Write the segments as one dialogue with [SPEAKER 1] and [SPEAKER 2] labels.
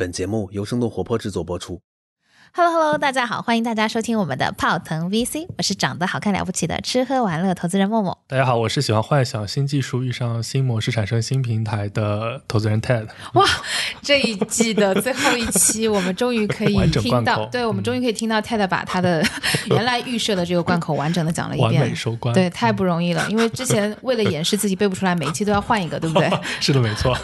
[SPEAKER 1] 本节目由生动活泼制作播出。
[SPEAKER 2] Hello Hello，大家好，欢迎大家收听我们的泡腾 VC，我是长得好看了不起的吃喝玩乐投资人默默。
[SPEAKER 3] 大家好，我是喜欢幻想新技术遇上新模式产生新平台的投资人 Ted。
[SPEAKER 2] 哇，这一季的最后一期，我们终于可以听到，对，我们
[SPEAKER 3] 嗯
[SPEAKER 2] 终于可以听到 Ted 把他的 原来预设的这个贯口完整的讲了一
[SPEAKER 3] 完美
[SPEAKER 2] 遍。
[SPEAKER 3] 收官，
[SPEAKER 2] 对，太不容易了，因为之前为了掩饰自己背不出来，每一期都要换一个，对不对？
[SPEAKER 3] 是的，没错。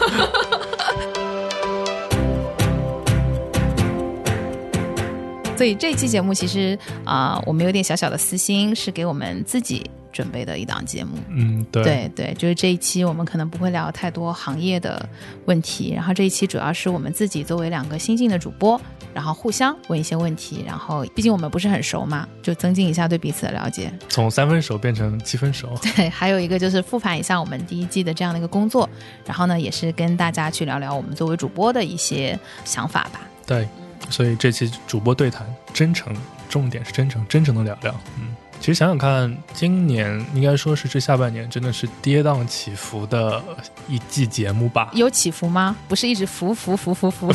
[SPEAKER 2] 所以这期节目其实啊、我们有点小小的私心，是给我们自己准备的一档节目。
[SPEAKER 3] 嗯，对，
[SPEAKER 2] 对对，就是这一期我们可能不会聊太多行业的问题，然后这一期主要是我们自己作为两个新进的主播，然后互相问一些问题，然后毕竟我们不是很熟嘛，就增进一下对彼此的了解。
[SPEAKER 3] 从三分熟变成七分熟。
[SPEAKER 2] 对，还有一个就是复盘一下我们第一季的这样的一个工作，然后呢，也是跟大家去聊聊我们作为主播的一些想法吧。
[SPEAKER 3] 对，所以这期主播对谈，真诚，重点是真诚，真诚的聊聊。嗯，其实想想看，今年应该说是这下半年真的是跌宕起伏的一季节目吧。
[SPEAKER 2] 有起伏吗？不是一直浮浮浮浮浮？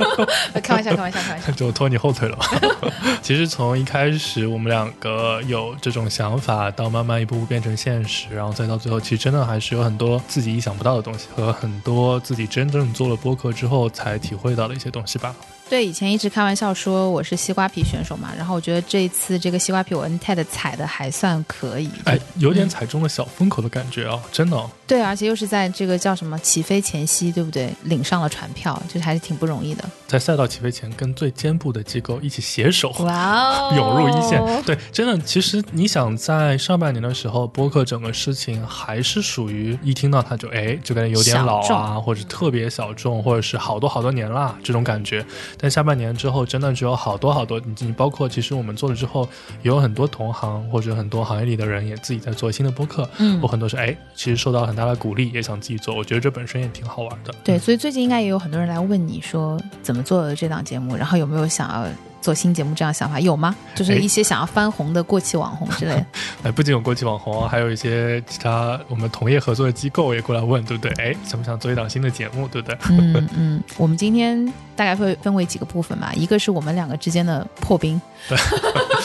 [SPEAKER 2] 开玩笑，开玩笑，开玩笑。
[SPEAKER 3] 就拖你后腿了。其实从一开始我们两个有这种想法，到慢慢一步步变成现实，然后再到最后，其实真的还是有很多自己意想不到的东西，和很多自己真正做了播客之后才体会到的一些东西吧。
[SPEAKER 2] 对，以前一直开玩笑说我是西瓜皮选手嘛，然后我觉得这一次这个西瓜皮我跟 TED 踩的还算可以。
[SPEAKER 3] 哎，有点踩中了小风口的感觉啊，真的哦、
[SPEAKER 2] 对，而且又是在这个叫什么起飞前夕，对不对？领上了船票，就是还是挺不容易的。
[SPEAKER 3] 在赛道起飞前，跟最坚部的机构一起携手。
[SPEAKER 2] 哇哦，
[SPEAKER 3] 涌入一线，对，真的，其实你想在上半年的时候，播客整个事情还是属于一听到它就哎，就感觉有点老啊，或者特别小众，或者是好多好多年啦这种感觉。但下半年之后，真的只有好多好多，你你包括其实我们做了之后，也有很多同行或者很多行业里的人也自己在做新的播客，
[SPEAKER 2] 嗯
[SPEAKER 3] 我很多是哎，其实受到很大的鼓励，也想自己做，我觉得这本身也挺好玩的。
[SPEAKER 2] 对，所以最近应该也有很多人来问你说怎么做这档节目，然后有没有想要做新节目这样想法？有吗？就是
[SPEAKER 3] 哎
[SPEAKER 2] 一些想要翻红的过气网红之类的。
[SPEAKER 3] 哎，不仅有过气网红，还有一些其他我们同业合作的机构也过来问，对不对？哎，想不想做一档新的节目，对不对？
[SPEAKER 2] 嗯嗯，我们今天大概会分为几个部分吧，一个是我们两个之间的破冰，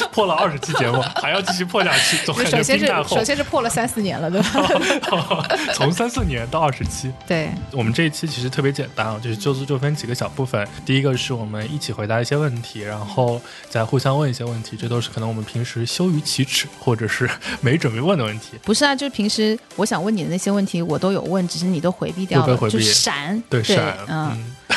[SPEAKER 3] 破了二十期节目，还要继续破下去，总感觉
[SPEAKER 2] 首先是
[SPEAKER 3] 冰淡厚
[SPEAKER 2] 首。先是破了三四年了，对吧？
[SPEAKER 3] 从三四年到二十期，
[SPEAKER 2] 对，
[SPEAKER 3] 我们这一期其实特别简单啊，就是就就分几个小部分。第一个是我们一起回答一些问题，然后再互相问一些问题，这都是可能我们平时羞于启齿或者是 没准备问的问题。
[SPEAKER 2] 不是啊，就是平时我想问你的那些问题，我都有问，只是你都回避掉了，
[SPEAKER 3] 回避
[SPEAKER 2] 就是闪，
[SPEAKER 3] 对，闪，
[SPEAKER 2] 嗯，
[SPEAKER 3] 嗯，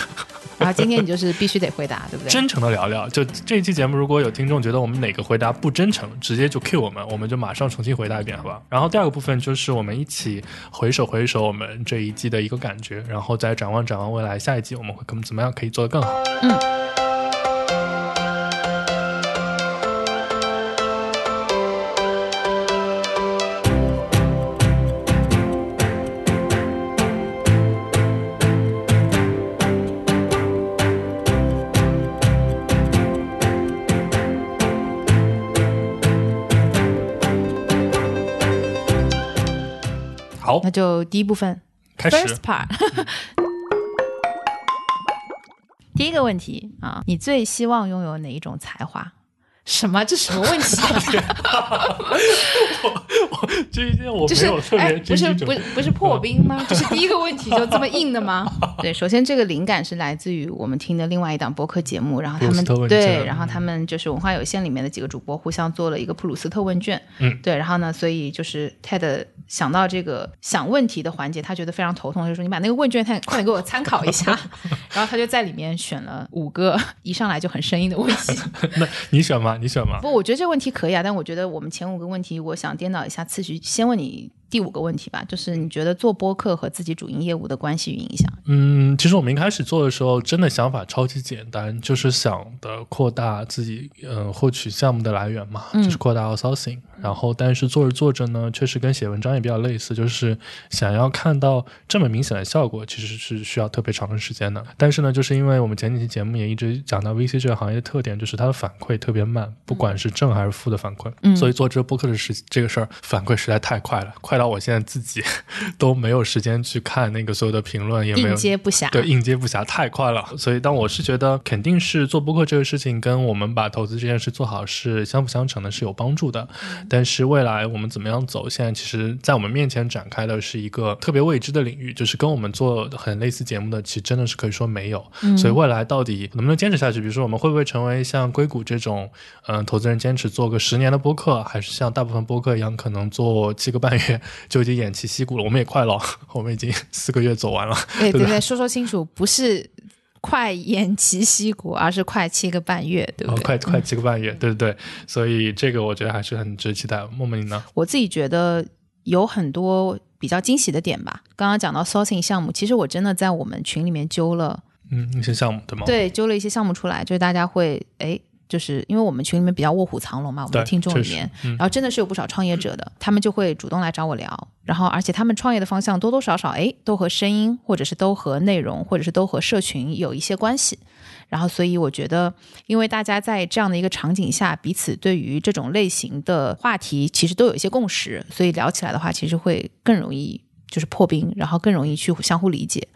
[SPEAKER 2] 然后今天你就是必须得回答，对不对？
[SPEAKER 3] 真诚的聊聊。就这一期节目，如果有听众觉得我们哪个回答不真诚，直接就 Q 我们，我们就马上重新回答一遍，好吧？然后第二个部分就是我们一起回首回首我们这一季的一个感觉，然后再展望展望未来下一季我们会怎么怎么样可以做得更好。好
[SPEAKER 2] 那，就第一部分
[SPEAKER 3] 开始。
[SPEAKER 2] first part。第一个问题啊，你最希望拥有哪一种才华？什么？这什么问题、啊？
[SPEAKER 3] 这一件我
[SPEAKER 2] 就是
[SPEAKER 3] 没有特
[SPEAKER 2] 哎，
[SPEAKER 3] 别
[SPEAKER 2] 不是
[SPEAKER 3] 精准
[SPEAKER 2] 不是不是破冰吗？这是第一个问题就这么硬的吗？对，首先这个灵感是来自于我们听的另外一档播客节目，然后他们对，然后他们就是文化有限里面的几个主播互相做了一个普鲁斯特问卷，
[SPEAKER 3] 嗯，
[SPEAKER 2] 对，然后呢，所以就是 TED 想到这个想问题的环节，他觉得非常头痛，就说你把那个问卷快快点给我参考一下，然后他就在里面选了五个一上来就很生硬的问题。
[SPEAKER 3] 那你选吗？你选吗？
[SPEAKER 2] 不，我觉得这个问题可以啊，但我觉得我们前五个问题，我想颠倒一下次序，先问你第五个问题吧，就是你觉得做播客和自己主营业务的关系与影响？
[SPEAKER 3] 嗯，其实我们一开始做的时候，真的想法超级简单，就是想的扩大自己嗯、呃获取项目的来源嘛，就是扩大 outsourcing。然后但是做着做着呢，确实跟写文章也比较类似，就是想要看到这么明显的效果，其实是需要特别长的时间的。但是呢，就是因为我们前几期节目也一直讲到 VC 这个行业的特点，就是它的反馈特别慢，不管是正还是负的反馈。
[SPEAKER 2] 嗯
[SPEAKER 3] 所以做这个播客的事这个事儿，反馈实在太快了，快到我现在自己 都没有时间去看那个所有的评论，也没有
[SPEAKER 2] 应接不暇。
[SPEAKER 3] 对，应接不暇，太快了。所以，当我是觉得肯定是做播客这个事情跟我们把投资这件事做好是相辅相成的，是有帮助的。但是未来我们怎么样走，现在其实在我们面前展开的是一个特别未知的领域，就是跟我们做很类似节目的，其实真的是可以说没有。所以未来到底能不能坚持下去？比如说，我们会不会成为像硅谷这种，嗯、投资人坚持做个十年的播客，还是像大部分播客一样，可能做七个半月就已经偃旗息鼓了？我们也快了，我们已经四个月走完了。对
[SPEAKER 2] 对对对，说说清楚，不是快偃旗息鼓，而是快七个半月，对不
[SPEAKER 3] 哦，
[SPEAKER 2] 对？
[SPEAKER 3] 快快七个半月，对对对，所以这个我觉得还是很值得期待。默默你呢？
[SPEAKER 2] 我自己觉得有很多比较惊喜的点吧。刚刚讲到 sourcing 项目，其实我真的在我们群里面揪了，
[SPEAKER 3] 嗯，一些项目对吗？
[SPEAKER 2] 对，揪了一些项目出来，就是大家会哎。就是因为我们群里面比较卧虎藏龙嘛，我们的听众里面，
[SPEAKER 3] 嗯
[SPEAKER 2] 然后真的是有不少创业者的，他们就会主动来找我聊，然后而且他们创业的方向多多少少哎都和声音，或者是都和内容，或者是都和社群有一些关系。然后，所以我觉得，因为大家在这样的一个场景下，彼此对于这种类型的话题其实都有一些共识，所以聊起来的话，其实会更容易就是破冰，然后更容易去相互理解。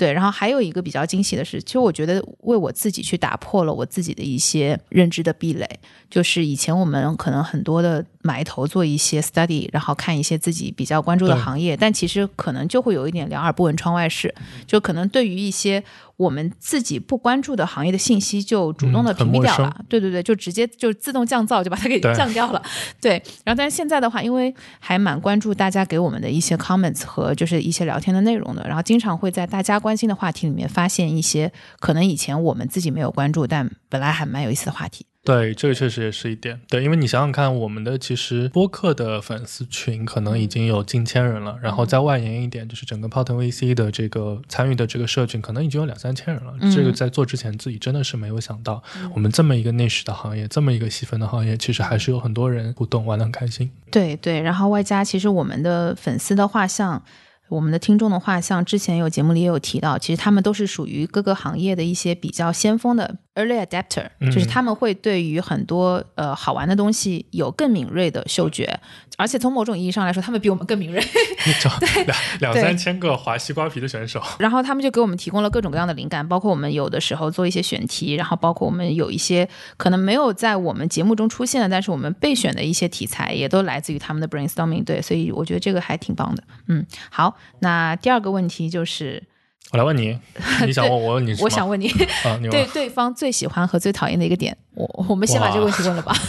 [SPEAKER 2] 对，然后还有一个比较惊喜的是，其实我觉得为我自己去打破了我自己的一些认知的壁垒，就是以前我们可能很多的埋头做一些 study，然后看一些自己比较关注的行业，但其实可能就会有一点两耳不闻窗外事，就可能对于一些我们自己不关注的行业的信息，就主动的屏蔽掉了。对对对，就直接就自动降噪，就把它给降掉了。对，然后但是现在的话，因为还蛮关注大家给我们的一些 comments 和就是一些聊天的内容的，然后经常会在大家关心的话题里面发现一些可能以前我们自己没有关注，但本来还蛮有意思的话题。
[SPEAKER 3] 对，这个确实也是一点。对，因为你想想看，我们的其实播客的粉丝群可能已经有近千人了，然后再外延一点，就是整个 p o t o n VC 的这个参与的这个社群，可能已经有两三千人了。
[SPEAKER 2] 嗯
[SPEAKER 3] 这个在做之前自己真的是没有想到，我们这么一个 niche 的行业，这么一个细分的行业，其实还是有很多人互动，玩的很开心。
[SPEAKER 2] 对对，然后外加其实我们的粉丝的画像。我们的听众的话像，之前有节目里也有提到，其实他们都是属于各个行业的一些比较先锋的 early adapter，、
[SPEAKER 3] 嗯
[SPEAKER 2] 就是他们会对于很多呃好玩的东西有更敏锐的嗅觉，而且从某种意义上来说，他们比我们更敏锐。
[SPEAKER 3] 对两两三千个划西瓜皮的选手，
[SPEAKER 2] 然后他们就给我们提供了各种各样的灵感，包括我们有的时候做一些选题，然后包括我们有一些可能没有在我们节目中出现的，但是我们备选的一些题材，也都来自于他们的 brainstorming。对，所以我觉得这个还挺棒的。嗯，好，那第二个问题就是，
[SPEAKER 3] 我来问你，你想问我问你？
[SPEAKER 2] 我想问你，
[SPEAKER 3] 啊，你问
[SPEAKER 2] 对对方最喜欢和最讨厌的一个点，我我们先把这个问题问了吧。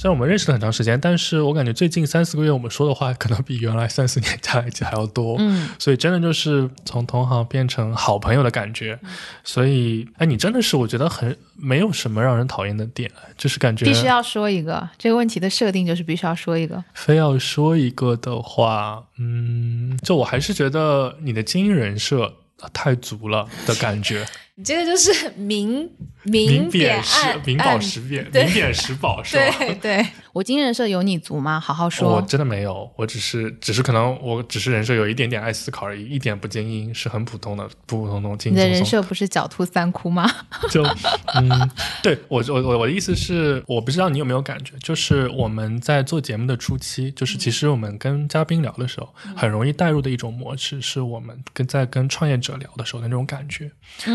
[SPEAKER 3] 虽然我们认识了很长时间，但是我感觉最近三四个月我们说的话可能比原来三四年加在一起还要多。
[SPEAKER 2] 嗯，
[SPEAKER 3] 所以真的就是从同行变成好朋友的感觉。所以，哎，你真的是我觉得很没有什么让人讨厌的点，就是感觉
[SPEAKER 2] 必须要说一个这个问题的设定就是必须要说一个。
[SPEAKER 3] 非要说一个的话，嗯，就我还是觉得你的精英人设太足了的感觉。
[SPEAKER 2] 你这个就是明
[SPEAKER 3] 明
[SPEAKER 2] 贬暗
[SPEAKER 3] 明宝实贬，明贬实宝是吧？
[SPEAKER 2] 对 对，我精英人设有你足吗？好好说。
[SPEAKER 3] 我真的没有，我只是只是可能我只是人设有一点点爱思考而已，一点不精英，是很普通的普普通通、轻
[SPEAKER 2] 你的人。设不是狡兔三窟吗？
[SPEAKER 3] 就嗯，对我我我我的意思是，我不知道你有没有感觉，就是我们在做节目的初期，就是其实我们跟嘉宾聊的时候，很容易带入的一种模式，是我们跟在跟创业者聊的时候的那种感觉。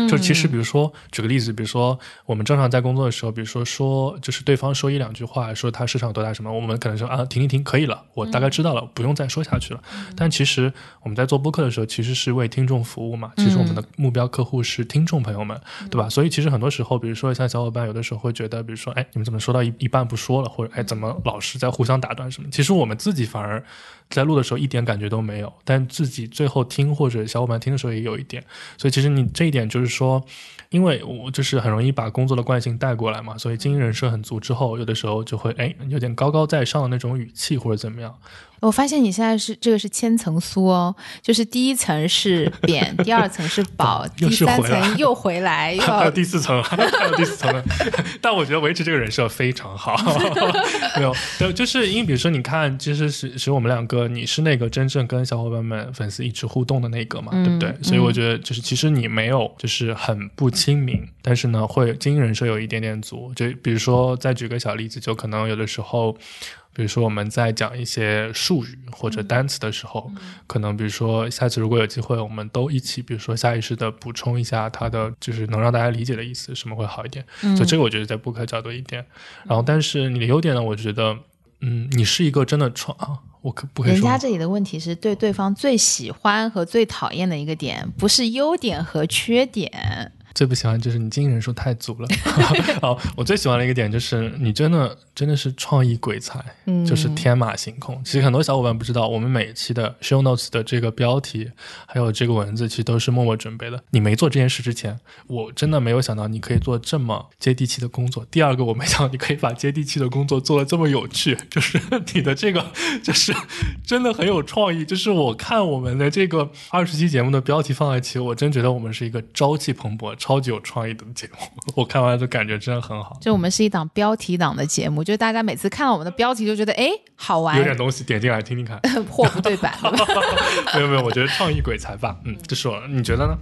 [SPEAKER 3] 就其实比如说举个例子，比如说我们正常在工作的时候，比如说说就是对方说一两句话，说他市场有多大什么，我们可能说啊停一停，可以了，我大概知道了，不用再说下去了。但其实我们在做播客的时候，其实是为听众服务嘛，其实我们的目标客户是听众朋友们，对吧？所以其实很多时候，比如说像小伙伴有的时候会觉得，比如说哎，你们怎么说到一一半不说了，或者哎怎么老是在互相打断什么？其实我们自己反而在录的时候一点感觉都没有，但自己最后听或者小伙伴听的时候也有一点。所以其实你这一点就是说，因为我就是很容易把工作的惯性带过来嘛，所以经营人设很足之后，有的时候就会哎，有点高高在上的那种语气或者怎么样。
[SPEAKER 2] 我发现你现在是这个是千层酥哦，就是第一层是扁，第二层是 薄，
[SPEAKER 3] 又
[SPEAKER 2] 第三层又回来，又
[SPEAKER 3] 还有第四层，还有第四层呢。但我觉得维持这个人设非常好。没有，对，就是因为比如说，你看，其实是是我们两个，你是那个真正跟小伙伴们、粉丝一直互动的那个嘛，对不对？
[SPEAKER 2] 嗯
[SPEAKER 3] 所以我觉得，就是其实你没有就是很不亲民，但是呢，会经营人设有一点点足。就比如说，再举个小例子，就可能有的时候。比如说我们在讲一些术语或者单词的时候，可能比如说下次如果有机会，我们都一起，比如说下意识的补充一下它的，就是能让大家理解的意思，什么会好一点。
[SPEAKER 2] 嗯
[SPEAKER 3] 所以这个我觉得在播客角度一点。然后，但是你的优点呢，我觉得，嗯，你是一个真的创啊，我可不可以说
[SPEAKER 2] 人家这里的问题是对对方最喜欢和最讨厌的一个点，不是优点和缺点。
[SPEAKER 3] 最不喜欢就是你经营人数太足了。哦，我最喜欢的一个点就是你真的真的是创意鬼才，
[SPEAKER 2] 嗯
[SPEAKER 3] 就是天马行空。其实很多小伙伴不知道，我们每一期的 show notes 的这个标题还有这个文字，其实都是默默准备的。你没做这件事之前，我真的没有想到你可以做这么接地气的工作。第二个，我没想到你可以把接地气的工作做得这么有趣，就是你的这个就是真的很有创意。就是我看我们的这个二十期节目的标题放在一起，我真觉得我们是一个朝气蓬勃、超级有创意的节目。我看完就感觉真的很好，
[SPEAKER 2] 就我们是一档标题党的节目，就大家每次看到我们的标题就觉得哎好玩
[SPEAKER 3] 有，点东西，点进来听听看。
[SPEAKER 2] 货不对版。
[SPEAKER 3] 没有没有，我觉得创意鬼才吧，嗯，就是我，你觉得呢？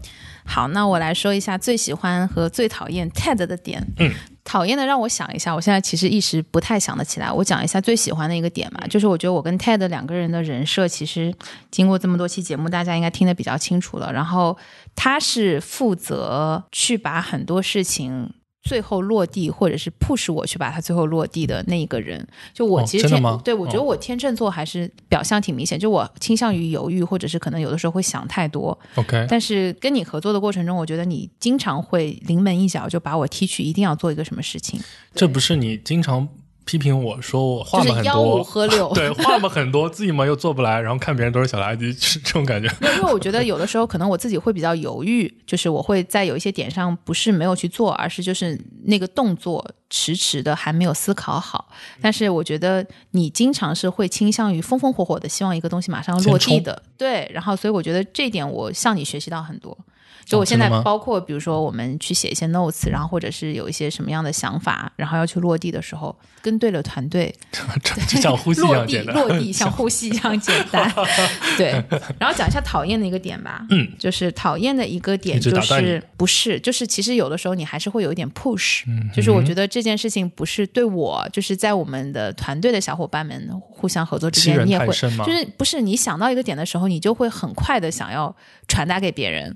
[SPEAKER 2] 好，那我来说一下最喜欢和最讨厌 TED 的点。
[SPEAKER 3] 嗯，
[SPEAKER 2] 讨厌的让我想一下，我现在其实一时不太想得起来。我讲一下最喜欢的一个点嘛，就是我觉得我跟 TED 两个人的人设，其实经过这么多期节目，大家应该听得比较清楚了。然后他是负责去把很多事情。最后落地，或者是 push 我去把它最后落地的那一个人，就我
[SPEAKER 3] 哦
[SPEAKER 2] 其实天、对我觉得
[SPEAKER 3] 哦。
[SPEAKER 2] 我天秤座还是表象挺明显，就我倾向于犹豫，或者是可能有的时候会想太多。
[SPEAKER 3] OK，
[SPEAKER 2] 但是跟你合作的过程中，我觉得你经常会临门一脚就把我踢去，一定要做一个什么事情，
[SPEAKER 3] 这不是你经常批评我说我话很多
[SPEAKER 2] 五，喝六。
[SPEAKER 3] 对，话嘛很多，自己嘛又做不来，然后看别人都是小垃圾，是这种感觉。
[SPEAKER 2] 因为我觉得有的时候可能我自己会比较犹豫，就是我会在有一些点上不是没有去做，而是就是那个动作迟迟的还没有思考好。但是我觉得你经常是会倾向于风风火火的，希望一个东西马上落地的，对。然后所以我觉得这一点我向你学习到很多。就我现在包括比如说我们去写一些 notes，然后或者是有一些什么样的想法，然后要去落地的时候，跟对了团队，
[SPEAKER 3] 就像呼吸一
[SPEAKER 2] 落地
[SPEAKER 3] 样简单。
[SPEAKER 2] 落地像呼吸一样简单。对，然后讲一下讨厌的一个点吧。
[SPEAKER 3] 嗯，
[SPEAKER 2] 就是讨厌的一个点就是不是就是其实有的时候你还是会有一点 push，、
[SPEAKER 3] 嗯
[SPEAKER 2] 就是我觉得这件事情不是对我，就是在我们的团队的小伙伴们互相合作之间，你也会就是不是你想到一个点的时候，你就会很快的想要传达给别人。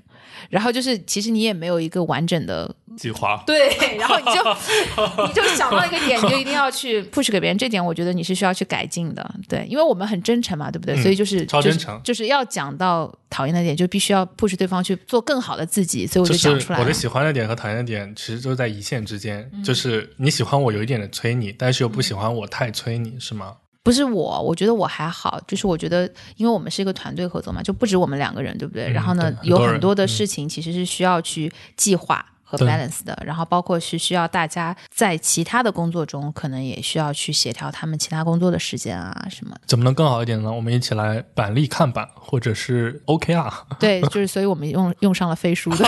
[SPEAKER 2] 然后就是，其实你也没有一个完整的
[SPEAKER 3] 计划。
[SPEAKER 2] 对，然后你就 你就想到一个点，你就一定要去 push 给别人，这点我觉得你是需要去改进的。对，因为我们很真诚嘛，对不对？
[SPEAKER 3] 嗯
[SPEAKER 2] 所以就是
[SPEAKER 3] 超真诚
[SPEAKER 2] 就是要讲到讨厌的点，就必须要 push 对方去做更好的自己，所以我
[SPEAKER 3] 就
[SPEAKER 2] 就是讲出来了。
[SPEAKER 3] 我的喜欢的点和讨厌的点，其实都在一线之间。
[SPEAKER 2] 嗯
[SPEAKER 3] 就是你喜欢我有一点的催你，但是又不喜欢我太催你，是吗？
[SPEAKER 2] 不是我，我觉得我还好，就是我觉得，因为我们是一个团队合作嘛，就不止我们两个人，对不对？
[SPEAKER 3] 嗯
[SPEAKER 2] 然后呢，
[SPEAKER 3] 很
[SPEAKER 2] 有很多的
[SPEAKER 3] 嗯
[SPEAKER 2] 事情其实是需要去计划。和 balance 的，然后包括是需要大家在其他的工作中，可能也需要去协调他们其他工作的时间啊什么。
[SPEAKER 3] 怎么能更好一点呢？我们一起来板栗看板，或者是 OKR。
[SPEAKER 2] 对，就是所以我们用用上了飞书的，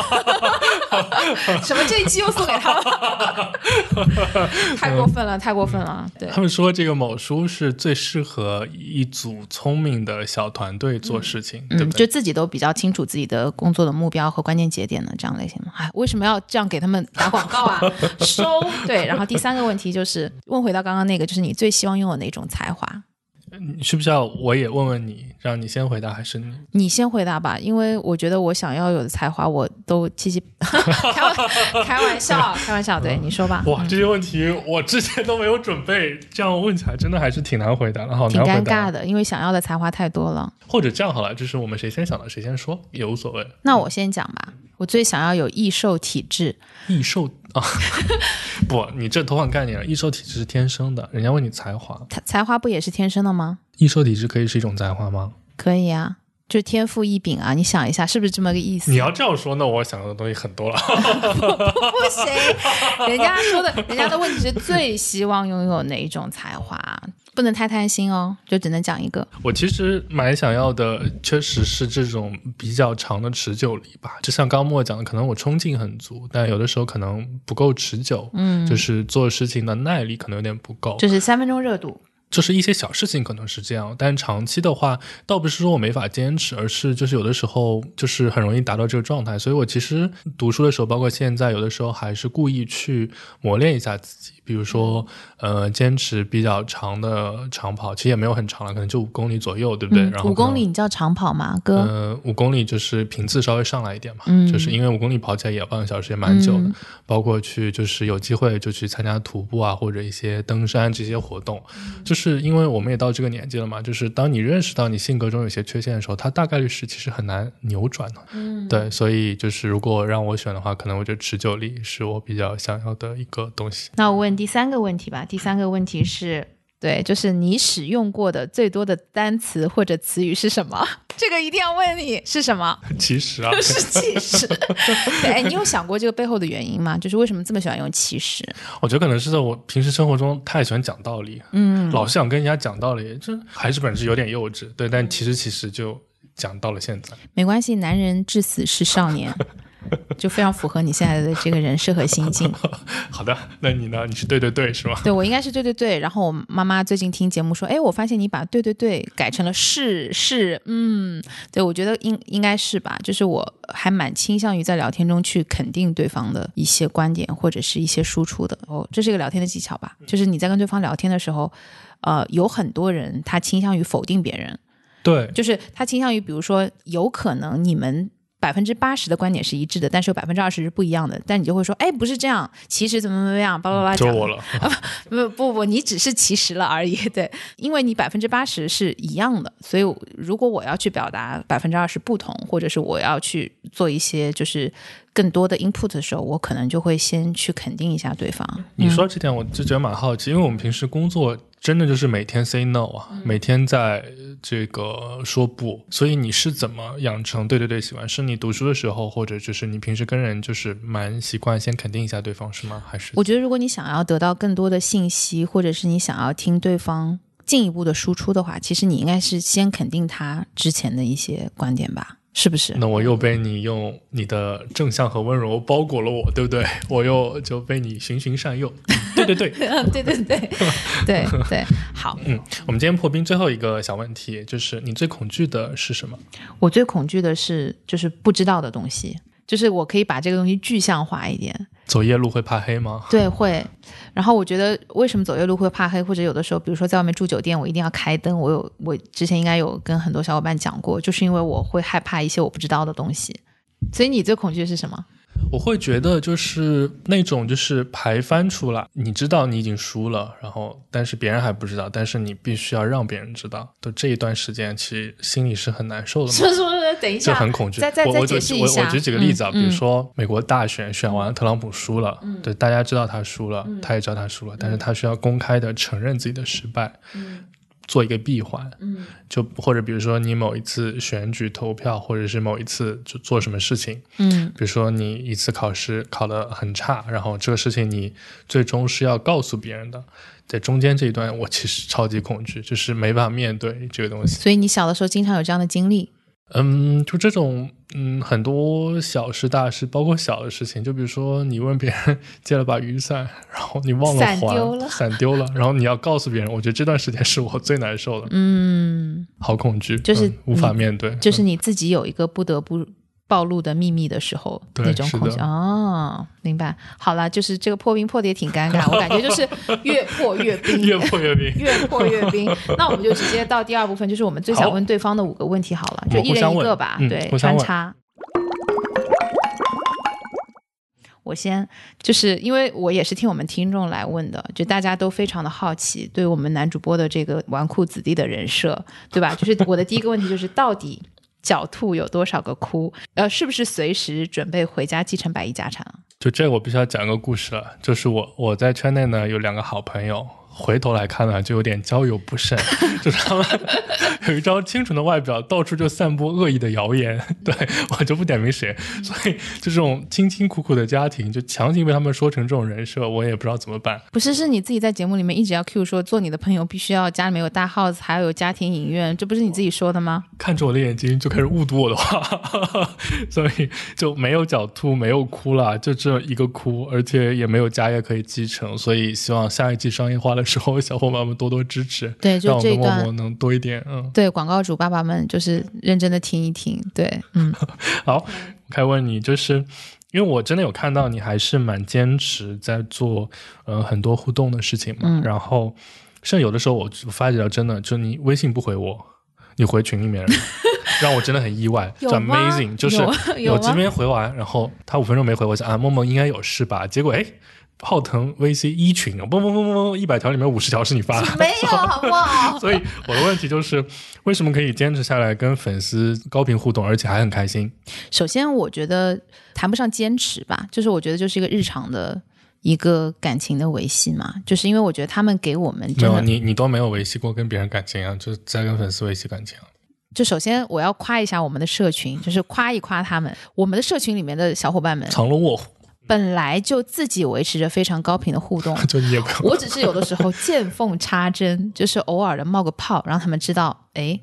[SPEAKER 2] 什么这一期又送给他们，太过分了，太过分了。对，
[SPEAKER 3] 他们说这个某书是最适合一组聪明的小团队做事情？
[SPEAKER 2] 就自己都比较清楚自己的工作的目标和关键节点的这样类型的。哎，为什么要这样给他们打广告啊？收 对。然后第三个问题就是问回到刚刚那个，就是你最希望拥有哪种才华？
[SPEAKER 3] 你需不需要我也问问你，让你先回答，还是你？
[SPEAKER 2] 你先回答吧，因为我觉得我想要有的才华，我都七七开玩开玩笑，开玩笑，对你说吧。
[SPEAKER 3] 哇，这些问题我之前都没有准备，这样问起来真的还是挺难回答的，好
[SPEAKER 2] 挺
[SPEAKER 3] 难回答。
[SPEAKER 2] 尴尬的，因为想要的才华太多了。
[SPEAKER 3] 或者这样好了，就是我们谁先想的谁先说，也无所谓。
[SPEAKER 2] 那我先讲吧，我最想要有易瘦体质，
[SPEAKER 3] 易瘦啊，不，你这偷换概念了。易瘦体质是天生的，人家问你才华，
[SPEAKER 2] 才才华不也是天生的吗？
[SPEAKER 3] 易瘦体质可以是一种才华吗？
[SPEAKER 2] 可以啊，就天赋异禀啊！你想一下，是不是这么个意思？
[SPEAKER 3] 你要这样说，那我想的东西很多了。
[SPEAKER 2] 不行，人家说的，人家的问题是最希望拥有哪一种才华，不能太贪心哦，就只能讲一个。
[SPEAKER 3] 我其实蛮想要的，确实是这种比较长的持久力吧。就像刚莫讲的，可能我冲劲很足，但有的时候可能不够持久。嗯，就是做事情的耐力可能有点不够，
[SPEAKER 2] 就是三分钟热度。
[SPEAKER 3] 就是一些小事情可能是这样，但长期的话，倒不是说我没法坚持，而是就是有的时候就是很容易达到这个状态。所以我其实读书的时候，包括现在，有的时候还是故意去磨练一下自己。比如说，呃，坚持比较长的长跑，其实也没有很长了，可能就五公里左右，对不对？然后
[SPEAKER 2] 五公里你叫长跑吗，哥？
[SPEAKER 3] 呃，五公里就是频次稍微上来一点嘛，就是因为五公里跑起来也半个小时，也蛮久的。包括去就是有机会就去参加徒步啊，或者一些登山这些活动，就是因为我们也到这个年纪了嘛，就是当你认识到你性格中有些缺陷的时候，它大概率是其实很难扭转的。嗯，对，所以就是如果让我选的话，可能我觉得持久力是我比较想要的一个东西。
[SPEAKER 2] 那我问。第三个问题吧，第三个问题是对，就是你使用过的最多的单词或者词语是什么？这个一定要问你是什么？
[SPEAKER 3] 其实啊，
[SPEAKER 2] 是其实。哎，你有想过这个背后的原因吗？就是为什么这么喜欢用其实？
[SPEAKER 3] 我觉得可能是在我平时生活中太喜欢讲道理，嗯，老是想跟人家讲道理，这还是本质有点幼稚。对，但其实其实就讲到了现在。
[SPEAKER 2] 没关系，男人至死是少年。就非常符合你现在的这个人设和心境。
[SPEAKER 3] 好的，那你呢？你是对对对是吗？
[SPEAKER 2] 对我应该是对对对。然后我妈妈最近听节目说，哎，我发现你把对对对改成了是是，嗯，对我觉得应应该是吧。就是我还蛮倾向于在聊天中去肯定对方的一些观点或者是一些输出的。哦，这是一个聊天的技巧吧？就是你在跟对方聊天的时候，呃，有很多人他倾向于否定别人，
[SPEAKER 3] 对，
[SPEAKER 2] 就是他倾向于，比如说，有可能你们。百分之八十的观点是一致的，但是有百分之二十是不一样的。但你就会说，哎，不是这样，其实怎么怎么样，巴拉巴拉讲。
[SPEAKER 3] 我了，
[SPEAKER 2] 不不不，你只是其实了而已。对，因为你百分之八十是一样的，所以如果我要去表达百分之二十不同，或者是我要去做一些就是更多的 input 的时候，我可能就会先去肯定一下对方。
[SPEAKER 3] 你说这点，我就觉得蛮好奇，因为我们平时工作。真的就是每天 say no 啊，每天在这个说不，所以你是怎么养成对对对喜欢？是你读书的时候，或者就是你平时跟人就是蛮习惯先肯定一下对方是吗？还是
[SPEAKER 2] 我觉得如果你想要得到更多的信息，或者是你想要听对方进一步的输出的话，其实你应该是先肯定他之前的一些观点吧。是不是？
[SPEAKER 3] 那我又被你用你的正向和温柔包裹了我，对不对？我又就被你循循善诱。对对对，
[SPEAKER 2] 对对对，对对。好，
[SPEAKER 3] 嗯，我们今天破冰最后一个小问题就是：你最恐惧的是什么？
[SPEAKER 2] 我最恐惧的是就是不知道的东西。就是我可以把这个东西具象化一点。
[SPEAKER 3] 走夜路会怕黑吗？
[SPEAKER 2] 对，会。然后我觉得为什么走夜路会怕黑，或者有的时候，比如说在外面住酒店，我一定要开灯。我有，我之前应该有跟很多小伙伴讲过，就是因为我会害怕一些我不知道的东西。所以你最恐惧的是什么？
[SPEAKER 3] 我会觉得就是那种就是牌翻出来，你知道你已经输了，然后但是别人还不知道，但是你必须要让别人知道就这一段时间，其实心里是很难受的。嘛。
[SPEAKER 2] 是是是，等一下，
[SPEAKER 3] 就很恐惧。
[SPEAKER 2] 再再再解释一
[SPEAKER 3] 下。我我举几个例子啊，比如说美国大选选完，特朗普输了，对，大家知道他输了，他也知道他输了，但是他需要公开的承认自己的失败。嗯。做一个闭环，嗯，就或者比如说你某一次选举投票，或者是某一次就做什么事情，嗯，比如说你一次考试考得很差，然后这个事情你最终是要告诉别人的，在中间这一段我其实超级恐惧，就是没办法面对这个东西。
[SPEAKER 2] 所以你小的时候经常有这样的经历。
[SPEAKER 3] 嗯，就这种，嗯，很多小事大事，包括小的事情，就比如说你问别人借了把雨伞，然后你忘了还，伞丢了，然后你要告诉别人，我觉得这段时间是我最难受的，嗯，好恐惧，
[SPEAKER 2] 就是
[SPEAKER 3] 无法面对，
[SPEAKER 2] 就是你自己有一个不得不。暴露的秘密的时候，那种恐惧哦，明白。好了，就是这个破冰破的也挺尴尬，我感觉就是越破越冰，
[SPEAKER 3] 越破越冰，
[SPEAKER 2] 越破越冰。那我们就直接到第二部分，就是我们最想问对方的五个问题好了，就一人一个吧，对，穿插。我先，就是因为我也是听我们听众来问的，就大家都非常的好奇，对我们男主播的这个纨绔子弟的人设，对吧？就是我的第一个问题就是到底。狡兔有多少个窟？呃，是不是随时准备回家继承百亿家产？
[SPEAKER 3] 就这，我必须要讲一个故事了。就是我我在圈内呢有两个好朋友，回头来看呢，就有点交友不慎，就是他们 有一张清纯的外表，到处就散播恶意的谣言。对我就不点名谁，所以就这种辛辛苦苦的家庭，就强行被他们说成这种人设，我也不知道怎么办。
[SPEAKER 2] 不是，是你自己在节目里面一直要 Q 说，做你的朋友必须要家里面有大 house，还要有家庭影院，这不是你自己说的吗？
[SPEAKER 3] 看着我的眼睛就开始误读我的话，所以就没有狡兔没有哭了，就这一个哭，而且也没有家业可以继承，所以希望下一季商业化的时候，小伙伴们多多支持，
[SPEAKER 2] 对，就
[SPEAKER 3] 让我跟默
[SPEAKER 2] 这一段
[SPEAKER 3] 默能多一点。嗯，
[SPEAKER 2] 对广告主爸爸们就是认真的听一听，对，嗯，
[SPEAKER 3] 好，开问你，就是因为我真的有看到你还是蛮坚持在做呃很多互动的事情嘛，
[SPEAKER 2] 嗯
[SPEAKER 3] 然后甚至有的时候我我发觉到真的，就你微信不回我，你回群里面，让我真的很意外，就 amazing，就是
[SPEAKER 2] 有
[SPEAKER 3] 这边回完，然后他五分钟没回，我想啊默默应该有事吧，结果哎。浩腾 VC 一群，嘣嘣嘣嘣嘣，一百条里面五十条是你发的，
[SPEAKER 2] 没有 好不好？
[SPEAKER 3] 所以我的问题就是，为什么可以坚持下来跟粉丝高频互动，而且还很开心？
[SPEAKER 2] 首先，我觉得谈不上坚持吧，就是我觉得就是一个日常的一个感情的维系嘛，就是因为我觉得他们给我们
[SPEAKER 3] 没有，
[SPEAKER 2] 真的，
[SPEAKER 3] 你你都没有维系过跟别人感情啊，就是在跟粉丝维系感情啊。
[SPEAKER 2] 就首先我要夸一下我们的社群，就是夸一夸他们，我们的社群里面的小伙伴们
[SPEAKER 3] 藏龙卧虎，
[SPEAKER 2] 本来就自己维持着非常高频的互动，
[SPEAKER 3] 就你也不用。
[SPEAKER 2] 我只是有的时候见缝插针，就是偶尔的冒个泡，让他们知道，哎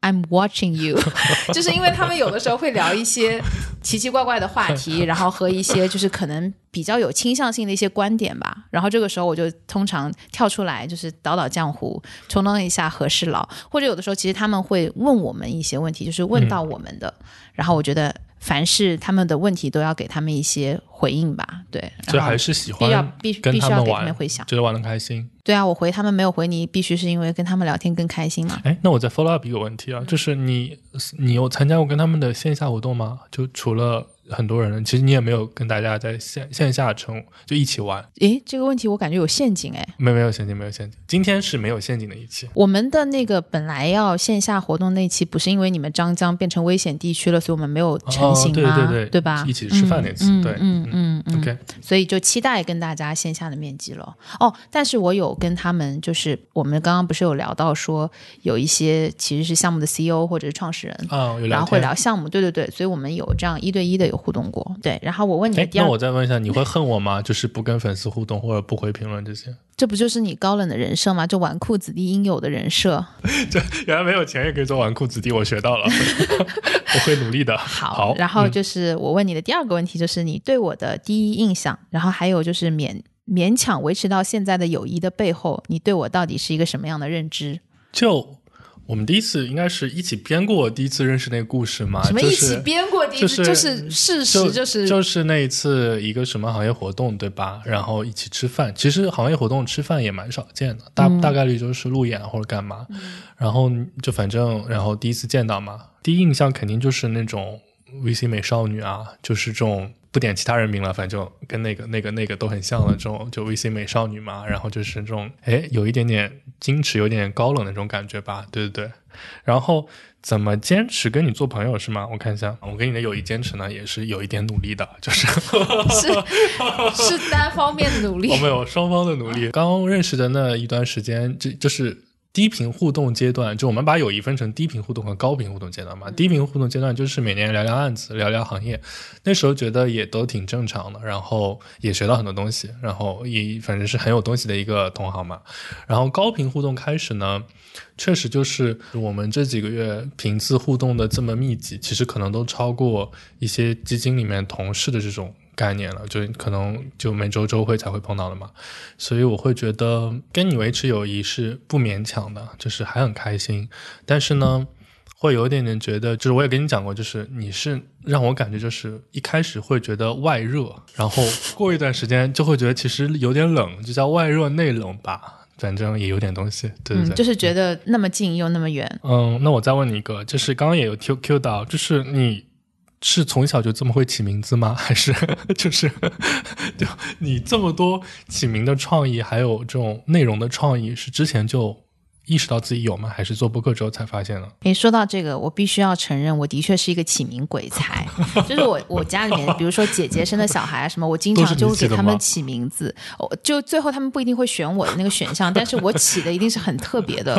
[SPEAKER 2] ，I'm watching you，就是因为他们有的时候会聊一些奇奇怪怪的话题，然后和一些就是可能比较有倾向性的一些观点吧，然后这个时候我就通常跳出来，就是倒倒浆糊，充当一下和事佬，或者有的时候其实他们会问我们一些问题，就是问到我们的，然后我觉得凡是他们的问题都要给他们一些回应吧，对，
[SPEAKER 3] 所以还是喜
[SPEAKER 2] 必要
[SPEAKER 3] 欢
[SPEAKER 2] 必
[SPEAKER 3] 跟
[SPEAKER 2] 必须要给他
[SPEAKER 3] 他们玩，
[SPEAKER 2] 们回响。
[SPEAKER 3] 觉得玩的开心。
[SPEAKER 2] 对啊，我回他们没有回你，必须是因为跟他们聊天更开心嘛。
[SPEAKER 3] 哎，那我再 follow up 一个问题啊，就是你你有参加过跟他们的线下活动吗？就除了很多人，其实你也没有跟大家在线线下成就一起玩，
[SPEAKER 2] 诶，这个问题我感觉有陷阱诶。
[SPEAKER 3] 没没有陷阱，没有陷阱。今天是没有陷阱的一期。
[SPEAKER 2] 我们的那个本来要线下活动那期，不是因为你们张江变成危险地区了，所以我们没有成型吗？
[SPEAKER 3] 哦、对对对
[SPEAKER 2] 吧？
[SPEAKER 3] 一起吃饭那次，
[SPEAKER 2] 嗯、
[SPEAKER 3] 对，
[SPEAKER 2] 嗯嗯嗯
[SPEAKER 3] OK，
[SPEAKER 2] 所以就期待跟大家线下的面基了。哦，但是我有跟他们，就是我们刚刚不是有聊到说，有一些其实是项目的 CEO 或者是创始人，
[SPEAKER 3] 啊，有
[SPEAKER 2] 然后会聊项目，对对对，所以我们有这样一对一的有互动过。对，然后我问你的
[SPEAKER 3] 哎，
[SPEAKER 2] 第二
[SPEAKER 3] 那我再问一下，你会恨我吗？就是不跟粉丝互动或者不回评论这些？
[SPEAKER 2] 这不就是你高冷的人设吗？就纨绔子弟应有的人设。
[SPEAKER 3] 这原来没有钱也可以做纨绔子弟，我学到了，我会努力的。
[SPEAKER 2] 好，
[SPEAKER 3] 好，
[SPEAKER 2] 然后
[SPEAKER 3] 嗯
[SPEAKER 2] 就是我问你的第二个问题，就是你对我的第一印象，然后还有就是勉勉强维持到现在的友谊的背后，你对我到底是一个什么样的认知？
[SPEAKER 3] 就我们第一次应该是一起编过第一次认识那个故事嘛？
[SPEAKER 2] 什么一起
[SPEAKER 3] 就是
[SPEAKER 2] 编过第一次？
[SPEAKER 3] 就是
[SPEAKER 2] 就是事实，就是
[SPEAKER 3] 就是那一次一个什么行业活动对吧？然后一起吃饭，其实行业活动吃饭也蛮少见的，大、
[SPEAKER 2] 嗯
[SPEAKER 3] 大概率就是路演或者干嘛。然后就反正然后第一次见到嘛，第一印象肯定就是那种 VC 美少女啊，就是这种。不点其他人名了，反正就跟那个、那个、那个都很像的这种，就 VC 美少女嘛。然后就是这种，哎，有一点点矜持，有点高冷的那种感觉吧，对对对。然后怎么坚持跟你做朋友是吗？我看一下，我跟你的友谊坚持呢，也是有一点努力的，就是
[SPEAKER 2] 是是单方面的努力
[SPEAKER 3] 我。们有双方的努力。刚认识的那一段时间，就就是低频互动阶段，就我们把友谊分成低频互动和高频互动阶段嘛。低频互动阶段就是每年聊聊案子，聊聊行业，那时候觉得也都挺正常的，然后也学到很多东西，然后也反正是很有东西的一个同行嘛。然后高频互动开始呢。确实就是我们这几个月频次互动的这么密集，其实可能都超过一些基金里面同事的这种概念了，就可能就每周周会才会碰到的嘛。所以我会觉得跟你维持友谊是不勉强的，就是还很开心。但是呢，会有一点点觉得，就是我也跟你讲过，就是你是让我感觉就是一开始会觉得外热，然后过一段时间就会觉得其实有点冷，就叫外热内冷吧。反正也有点东西，对对对，
[SPEAKER 2] 嗯，就是觉得那么近又那么远。
[SPEAKER 3] 嗯，那我再问你一个，就是刚刚也有 Q Q 到，就是你是从小就这么会起名字吗？还是就是就你这么多起名的创意，还有这种内容的创意，是之前就意识到自己有吗？还是做播客之后才发现的？
[SPEAKER 2] 诶，说到这个，我必须要承认，我的确是一个起名鬼才。就是我我家里面，比如说姐姐生的小孩啊什么，我经常就会给他们起名字。哦，就最后他们不一定会选我的那个选项，但是我起的一定是很特别的，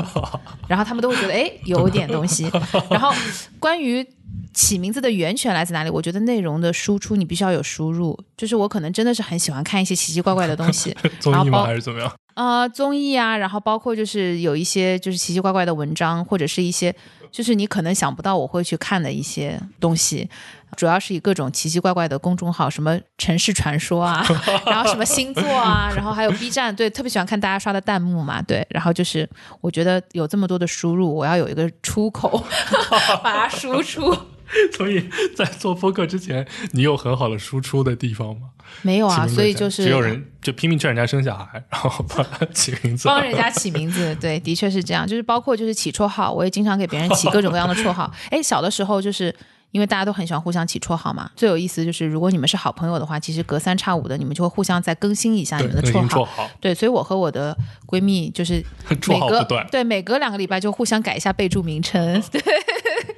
[SPEAKER 2] 然后他们都会觉得诶有点东西。然后关于起名字的源泉来自哪里？我觉得内容的输出你必须要有输入。就是我可能真的是很喜欢看一些奇奇怪怪的东西，
[SPEAKER 3] 综艺吗？还是怎么样？
[SPEAKER 2] 呃，综艺啊，然后包括就是有一些就是奇奇怪怪的文章，或者是一些就是你可能想不到我会去看的一些东西，主要是以各种奇奇怪怪的公众号，什么城市传说啊，然后什么星座啊，然后还有 B 站，对，特别喜欢看大家刷的弹幕嘛，对，然后就是我觉得有这么多的输入，我要有一个出口 把它输出。
[SPEAKER 3] 所以在做播客之前，你有很好的输出的地方吗？
[SPEAKER 2] 没有啊，所以就是
[SPEAKER 3] 只有人就拼命劝人家生小孩，然后帮他起名字，
[SPEAKER 2] 帮人家起名字。对，的确是这样。就是包括就是起绰号，我也经常给别人起各种各样的绰号。哎，小的时候就是因为大家都很喜欢互相起绰号嘛。最有意思就是如果你们是好朋友的话，其实隔三差五的你们就会互相再更新一下你们的绰
[SPEAKER 3] 号。
[SPEAKER 2] 对，所以我和我的闺蜜就是每隔对每隔两个礼拜就互相改一下备注名称。对。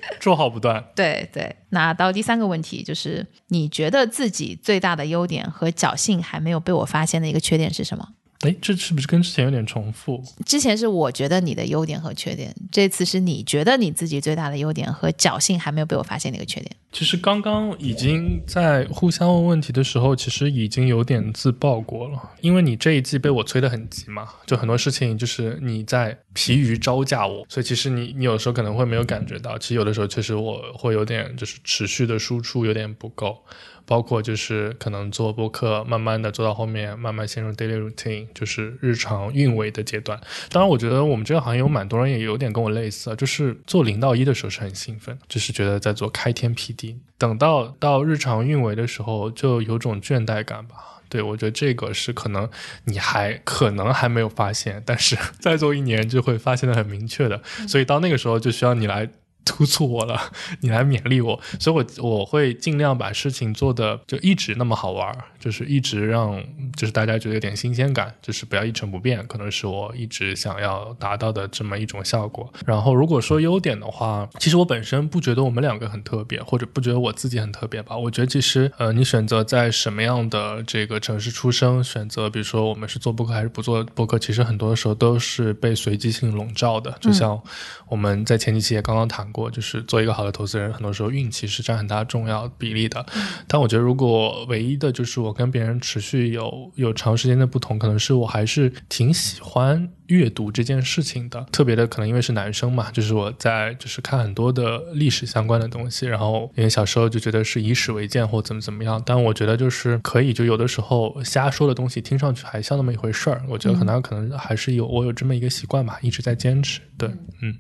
[SPEAKER 3] 绰号不断，
[SPEAKER 2] 对对。那到第三个问题，就是你觉得自己最大的优点和侥幸还没有被我发现的一个缺点是什么？
[SPEAKER 3] 哎，这是不是跟之前有点重复？
[SPEAKER 2] 之前是我觉得你的优点和缺点，这次是你觉得你自己最大的优点和侥幸还没有被我发现的一个缺点。
[SPEAKER 3] 其实刚刚已经在互相问问题的时候，其实已经有点自爆过了。因为你这一季被我催得很急嘛，就很多事情就是你在疲于招架我，所以其实你你有时候可能会没有感觉到，其实有的时候确实我会有点就是持续的输出有点不够。包括就是可能做播客，慢慢的做到后面，慢慢陷入 daily routine，就是日常运维的阶段。当然，我觉得我们这个行业有蛮多人也有点跟我类似，就是做零到一的时候是很兴奋，就是觉得在做开天辟地。等到到日常运维的时候，就有种倦怠感吧。对我觉得这个是可能你还可能还没有发现，但是 再做一年就会发现的很明确的。所以到那个时候就需要你来。督促我了，你来勉励我，所以我我会尽量把事情做的就一直那么好玩，就是一直让就是大家觉得有点新鲜感，就是不要一成不变，可能是我一直想要达到的这么一种效果。然后如果说优点的话，其实我本身不觉得我们两个很特别，或者不觉得我自己很特别吧。我觉得其实呃，你选择在什么样的这个城市出生，选择比如说我们是做播客还是不做播客，其实很多的时候都是被随机性笼罩的。就像我们在前几期也刚刚谈过。过就是做一个好的投资人，很多时候运气是占很大重要比例的。但我觉得，如果唯一的就是我跟别人持续有有长时间的不同，可能是我还是挺喜欢阅读这件事情的。特别的，可能因为是男生嘛，就是我在就是看很多的历史相关的东西，然后因为小时候就觉得是以史为鉴或怎么怎么样。但我觉得就是可以，就有的时候瞎说的东西听上去还像那么一回事儿。我觉得可能可能还是有我有这么一个习惯吧，一直在坚持。对，嗯。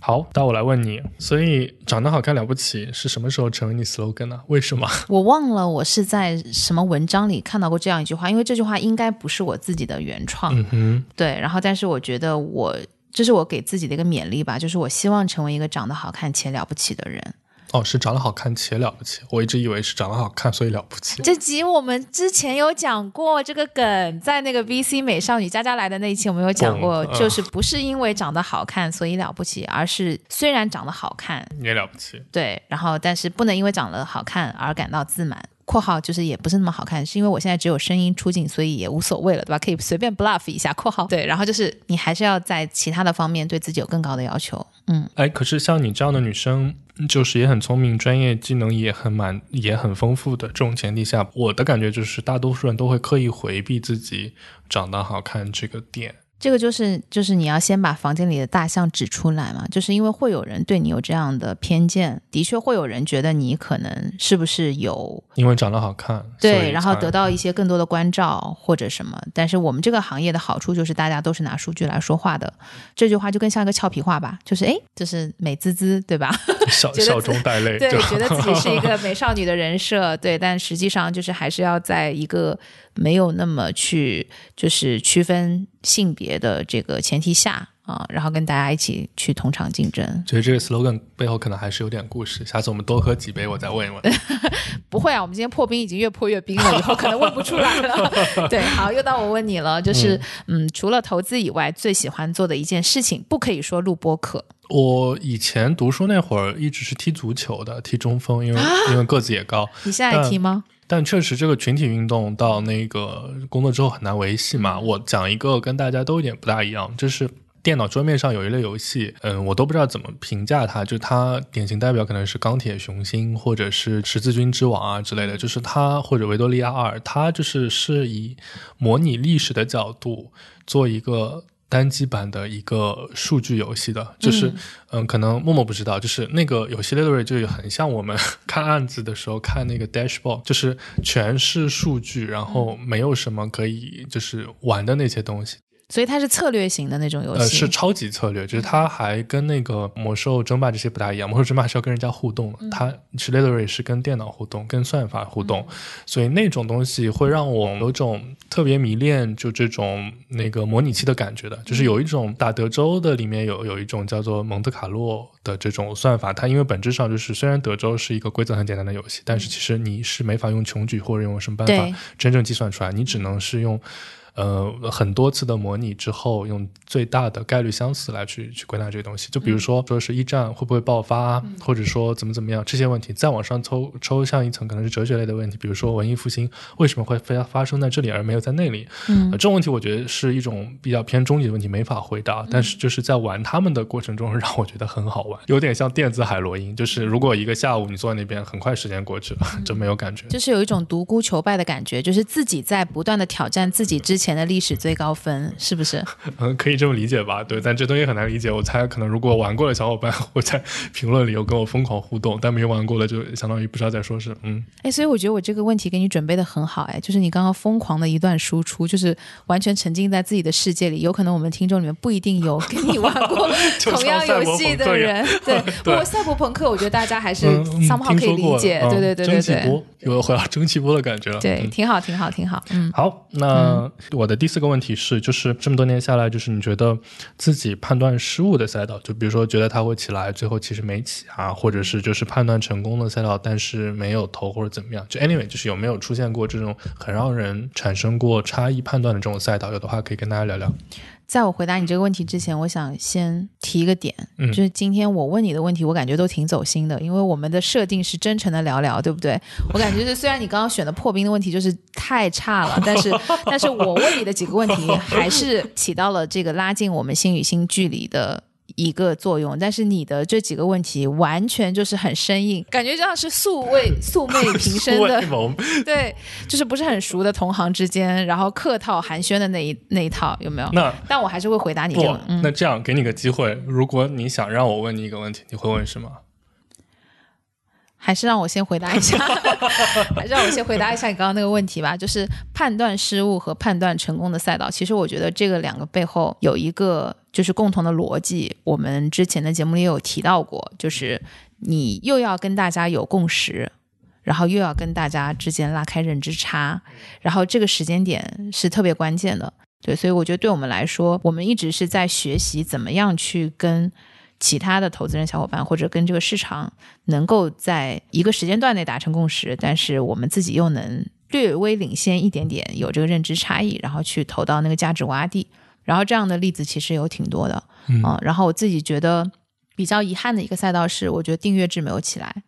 [SPEAKER 3] 好，那我来问你，所以长得好看了不起是什么时候成为你 slogan 呢？为什么？
[SPEAKER 2] 我忘了我是在什么文章里看到过这样一句话，因为这句话应该不是我自己的原创。
[SPEAKER 3] 嗯哼，
[SPEAKER 2] 对。然后，但是我觉得我这是我给自己的一个勉励吧，就是我希望成为一个长得好看且了不起的人。
[SPEAKER 3] 哦，是长得好看且了不起。我一直以为是长得好看所以了不起。
[SPEAKER 2] 这集我们之前有讲过这个梗，在那个 VC 美少女佳佳来的那一期，我们有讲过，就是不是因为长得好看所以了不起，而是虽然长得好看
[SPEAKER 3] 也了不起。
[SPEAKER 2] 对，然后但是不能因为长得好看而感到自满。括号就是也不是那么好看，是因为我现在只有声音出镜，所以也无所谓了，对吧？可以随便 bluff 一下。括号对，然后就是你还是要在其他的方面对自己有更高的要求。嗯，
[SPEAKER 3] 哎，可是像你这样的女生，就是也很聪明，专业技能也很满，也很丰富的这种前提下，我的感觉就是大多数人都会刻意回避自己长得好看这个点。
[SPEAKER 2] 这个就是就是你要先把房间里的大象指出来嘛，就是因为会有人对你有这样的偏见，的确会有人觉得你可能是不是有
[SPEAKER 3] 因为长得好看，
[SPEAKER 2] 对，然后得到一些更多的关照或者什么。但是我们这个行业的好处就是大家都是拿数据来说话的，这句话就更像一个俏皮话吧，就是哎，就是美滋滋，对吧？
[SPEAKER 3] 笑笑中带泪，
[SPEAKER 2] 对，觉得自己是一 个美少女的人设，对，但实际上就是还是要在一个没有那么去就是区分性别的这个前提下啊，然后跟大家一起去同场竞争。
[SPEAKER 3] 觉得这个 slogan 背后可能还是有点故事。下次我们多喝几杯，我再问一问。
[SPEAKER 2] 不会啊，我们今天破冰已经越破越冰了，以后可能问不出来了。对，好，又到我问你了，就是嗯，除了投资以外，最喜欢做的一件事情，不可以说录播课。
[SPEAKER 3] 我以前读书那会儿一直是踢足球的，踢中锋，因为因为个子也高。
[SPEAKER 2] 你现在踢吗？
[SPEAKER 3] 但确实，这个群体运动到那个工作之后很难维系嘛。我讲一个跟大家都有点不大一样，就是电脑桌面上有一类游戏，嗯，我都不知道怎么评价它。就它典型代表可能是钢铁雄心，或者是十字军之王啊之类的。就是它或者维多利亚二，它就是是以模拟历史的角度做一个。单机版的一个数据游戏的，就是嗯，可能默默不知道，就是那个游戏 library 就很像我们 看案子的时候看那个 dashboard，就是全是数据，然后没有什么可以就是玩的那些东西。
[SPEAKER 2] 所以它是策略型的那种游戏，
[SPEAKER 3] 呃，是超级策略，就是它还跟那个魔兽争霸这些不大一样。魔兽争霸是要跟人家互动，它 s i e r y 是跟电脑互动，跟算法互动，所以那种东西会让我有种特别迷恋，就这种那个模拟器的感觉的。就是有一种打德州的里面有有一种叫做蒙特卡洛的这种算法，它因为本质上就是虽然德州是一个规则很简单的游戏，但是其实你是没法用穷举或者用什么办法真正计算出来，你只能是用。呃，很多次的模拟之后，用最大的概率相似来去去归纳这个东西。就比如说，说是一战会不会爆发，或者说怎么怎么样这些问题，再往上抽抽象一层，可能是哲学类的问题。比如说文艺复兴为什么会非要发生在这里而没有在那里？嗯，这种问题我觉得是一种比较偏终极的问题，没法回答。但是就是在玩他们的过程中，让我觉得很好玩，有点像电子海洛因。就是如果一个下午你坐在那边，很快时间过去了，就没有感觉。
[SPEAKER 2] 就是有一种独孤求败的感觉，就是自己在不断的挑战自己之前的历史最高分，是不是？
[SPEAKER 3] 嗯，可以这么理解吧？对，但这东西很难理解。我猜，可能如果玩过的小伙伴会在评论里有跟我疯狂互动，但没玩过的就相当于不知道在说什么。嗯，
[SPEAKER 2] 哎，所以我觉得我这个问题给你准备的很好，哎，就是你刚刚疯狂的一段输出，就是完全沉浸在自己的世界里。有可能我们听众里面不一定有跟你玩过 同样游戏的人，对。不过赛博朋克，我觉得大家还是 somehow 可以理解。对对对对对，
[SPEAKER 3] 有回到蒸汽波的感觉了。
[SPEAKER 2] 对，挺好，挺好，挺好。嗯，
[SPEAKER 3] 好，那我的第四个问题。是，就是这么多年下来，就是你觉得自己判断失误的赛道，就比如说觉得它会起来，最后其实没起啊，或者是就是判断成功的赛道，但是没有投或者怎么样，就 anyway，就是有没有出现过这种很让人产生过差异判断的这种赛道？有的话可以跟大家聊聊。
[SPEAKER 2] 在我回答你这个问题之前，我想先提一个点，就是今天我问你的问题，我感觉都挺走心的，因为我们的设定是真诚的聊聊，对不对？我感觉是虽然你刚刚选的破冰的问题就是太差了，但是但是我问你的几个问题还是起到了这个拉近我们心与心距离的。一个作用，但是你的这几个问题完全就是很生硬，感觉像是素未 素昧平生的，对，就是不是很熟的同行之间，然后客套寒暄的那一那一套有没有？
[SPEAKER 3] 那
[SPEAKER 2] 但我还是会回答你这个。
[SPEAKER 3] 那这样给你个机会，如果你想让我问你一个问题，你会问什么？
[SPEAKER 2] 还是让我先回答一下，还是让我先回答一下你刚刚那个问题吧。就是判断失误和判断成功的赛道，其实我觉得这个两个背后有一个就是共同的逻辑。我们之前的节目里有提到过，就是你又要跟大家有共识，然后又要跟大家之间拉开认知差，然后这个时间点是特别关键的。对，所以我觉得对我们来说，我们一直是在学习怎么样去跟。其他的投资人小伙伴或者跟这个市场能够在一个时间段内达成共识，但是我们自己又能略微领先一点点，有这个认知差异，然后去投到那个价值洼地。然后这样的例子其实有挺多的啊。然后我自己觉得比较遗憾的一个赛道是，我觉得订阅制没有起来。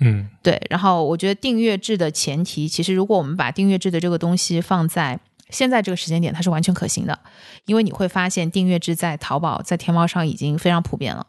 [SPEAKER 3] 嗯，
[SPEAKER 2] 对。然后我觉得订阅制的前提，其实如果我们把订阅制的这个东西放在现在这个时间点，它是完全可行的。因为你会发现，订阅制在淘宝、在天猫上已经非常普遍了。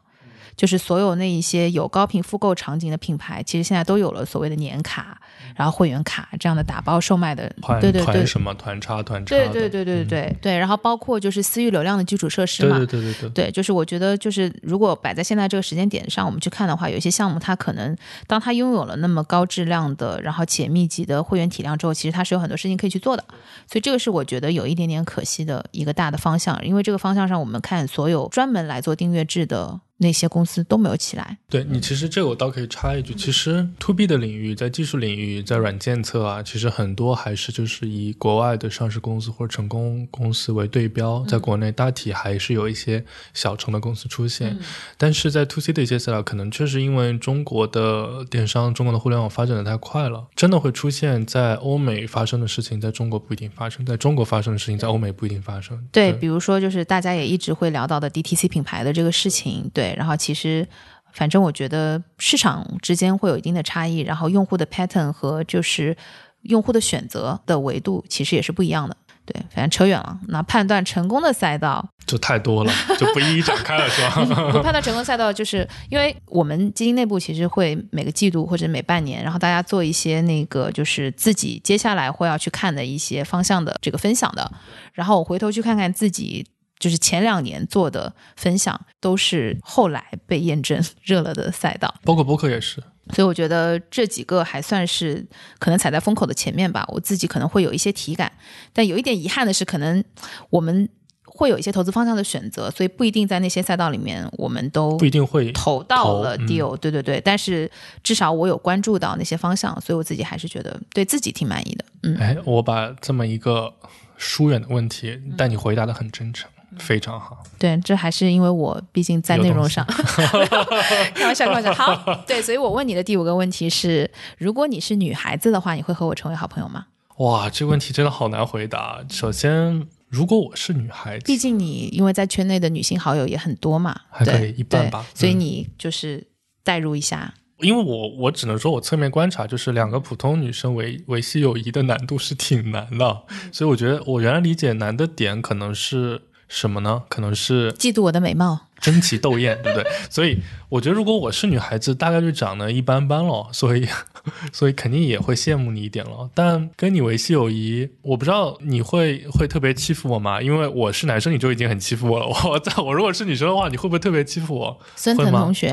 [SPEAKER 2] 就是所有那一些有高频复购场景的品牌，其实现在都有了所谓的年卡，然后会员卡这样的打包售卖的，对对对，
[SPEAKER 3] 什么团差团差，
[SPEAKER 2] 对对对对对对，然后包括就是私域流量的基础设施
[SPEAKER 3] 嘛，对对对对。
[SPEAKER 2] 对，就是我觉得就是如果摆在现在这个时间点上，我们去看的话，有些项目它可能当它拥有了那么高质量的，然后且密集的会员体量之后，其实它是有很多事情可以去做的，所以这个是我觉得有一点点可惜的一个大的方向，因为这个方向上我们看所有专门来做订阅制的。那些公司都没有起来。
[SPEAKER 3] 对你，其实这个我倒可以插一句，其实 to B 的领域，在技术领域，在软件侧啊，其实很多还是就是以国外的上市公司或者成功公司为对标，在国内大体还是有一些小成的公司出现，但是在 to C 的一些赛道，可能确实因为中国的电商、中国的互联网发展的太快了，真的会出现在欧美发生的事情，在中国不一定发生，在中国发生的事情，在欧美不一定发生。
[SPEAKER 2] 对，比如说就是大家也一直会聊到的 DTC 品牌的这个事情，对，然后其实。反正我觉得市场之间会有一定的差异，然后用户的 pattern 和就是用户的选择的维度其实也是不一样的。对，反正扯远了。那判断成功的赛道
[SPEAKER 3] 就太多了，就不一一展开了，是吧？
[SPEAKER 2] 不判断成功赛道，就是因为我们基金内部其实会每个季度或者每半年，然后大家做一些那个就是自己接下来会要去看的一些方向的这个分享的，然后我回头去看看自己。就是前两年做的分享，都是后来被验证 热了的赛道，
[SPEAKER 3] 包括播客也是。
[SPEAKER 2] 所以我觉得这几个还算是可能踩在风口的前面吧。我自己可能会有一些体感，但有一点遗憾的是，可能我们会有一些投资方向的选择，所以不一定在那些赛道里面我们都
[SPEAKER 3] 不一定会
[SPEAKER 2] 投到了 deal。对对对，但是至少我有关注到那些方向，所以我自己还是觉得对自己挺满意的。嗯，
[SPEAKER 3] 哎，我把这么一个疏远的问题，但你回答的很真诚。非常好，
[SPEAKER 2] 对，这还是因为我毕竟在内容上，开玩笑，开玩笑。好，对，所以我问你的第五个问题是：如果你是女孩子的话，你会和我成为好朋友吗？
[SPEAKER 3] 哇，这个问题真的好难回答。首先，如果我是女孩子，
[SPEAKER 2] 毕竟你因为在圈内的女性好友也很多嘛，
[SPEAKER 3] 还可以一半吧。
[SPEAKER 2] 所以你就是代入一下，
[SPEAKER 3] 因为我我只能说我侧面观察，就是两个普通女生维维系友谊的难度是挺难的。所以我觉得我原来理解难的点可能是。什么呢？可能是
[SPEAKER 2] 嫉妒我的美貌，
[SPEAKER 3] 争奇斗艳，对不对？所以我觉得，如果我是女孩子，大概率长得一般般了，所以。所以肯定也会羡慕你一点了，但跟你维系友谊，我不知道你会会特别欺负我吗？因为我是男生，你就已经很欺负我了。我在我如果是女生的话，你会不会特别欺负我？
[SPEAKER 2] 孙腾同学，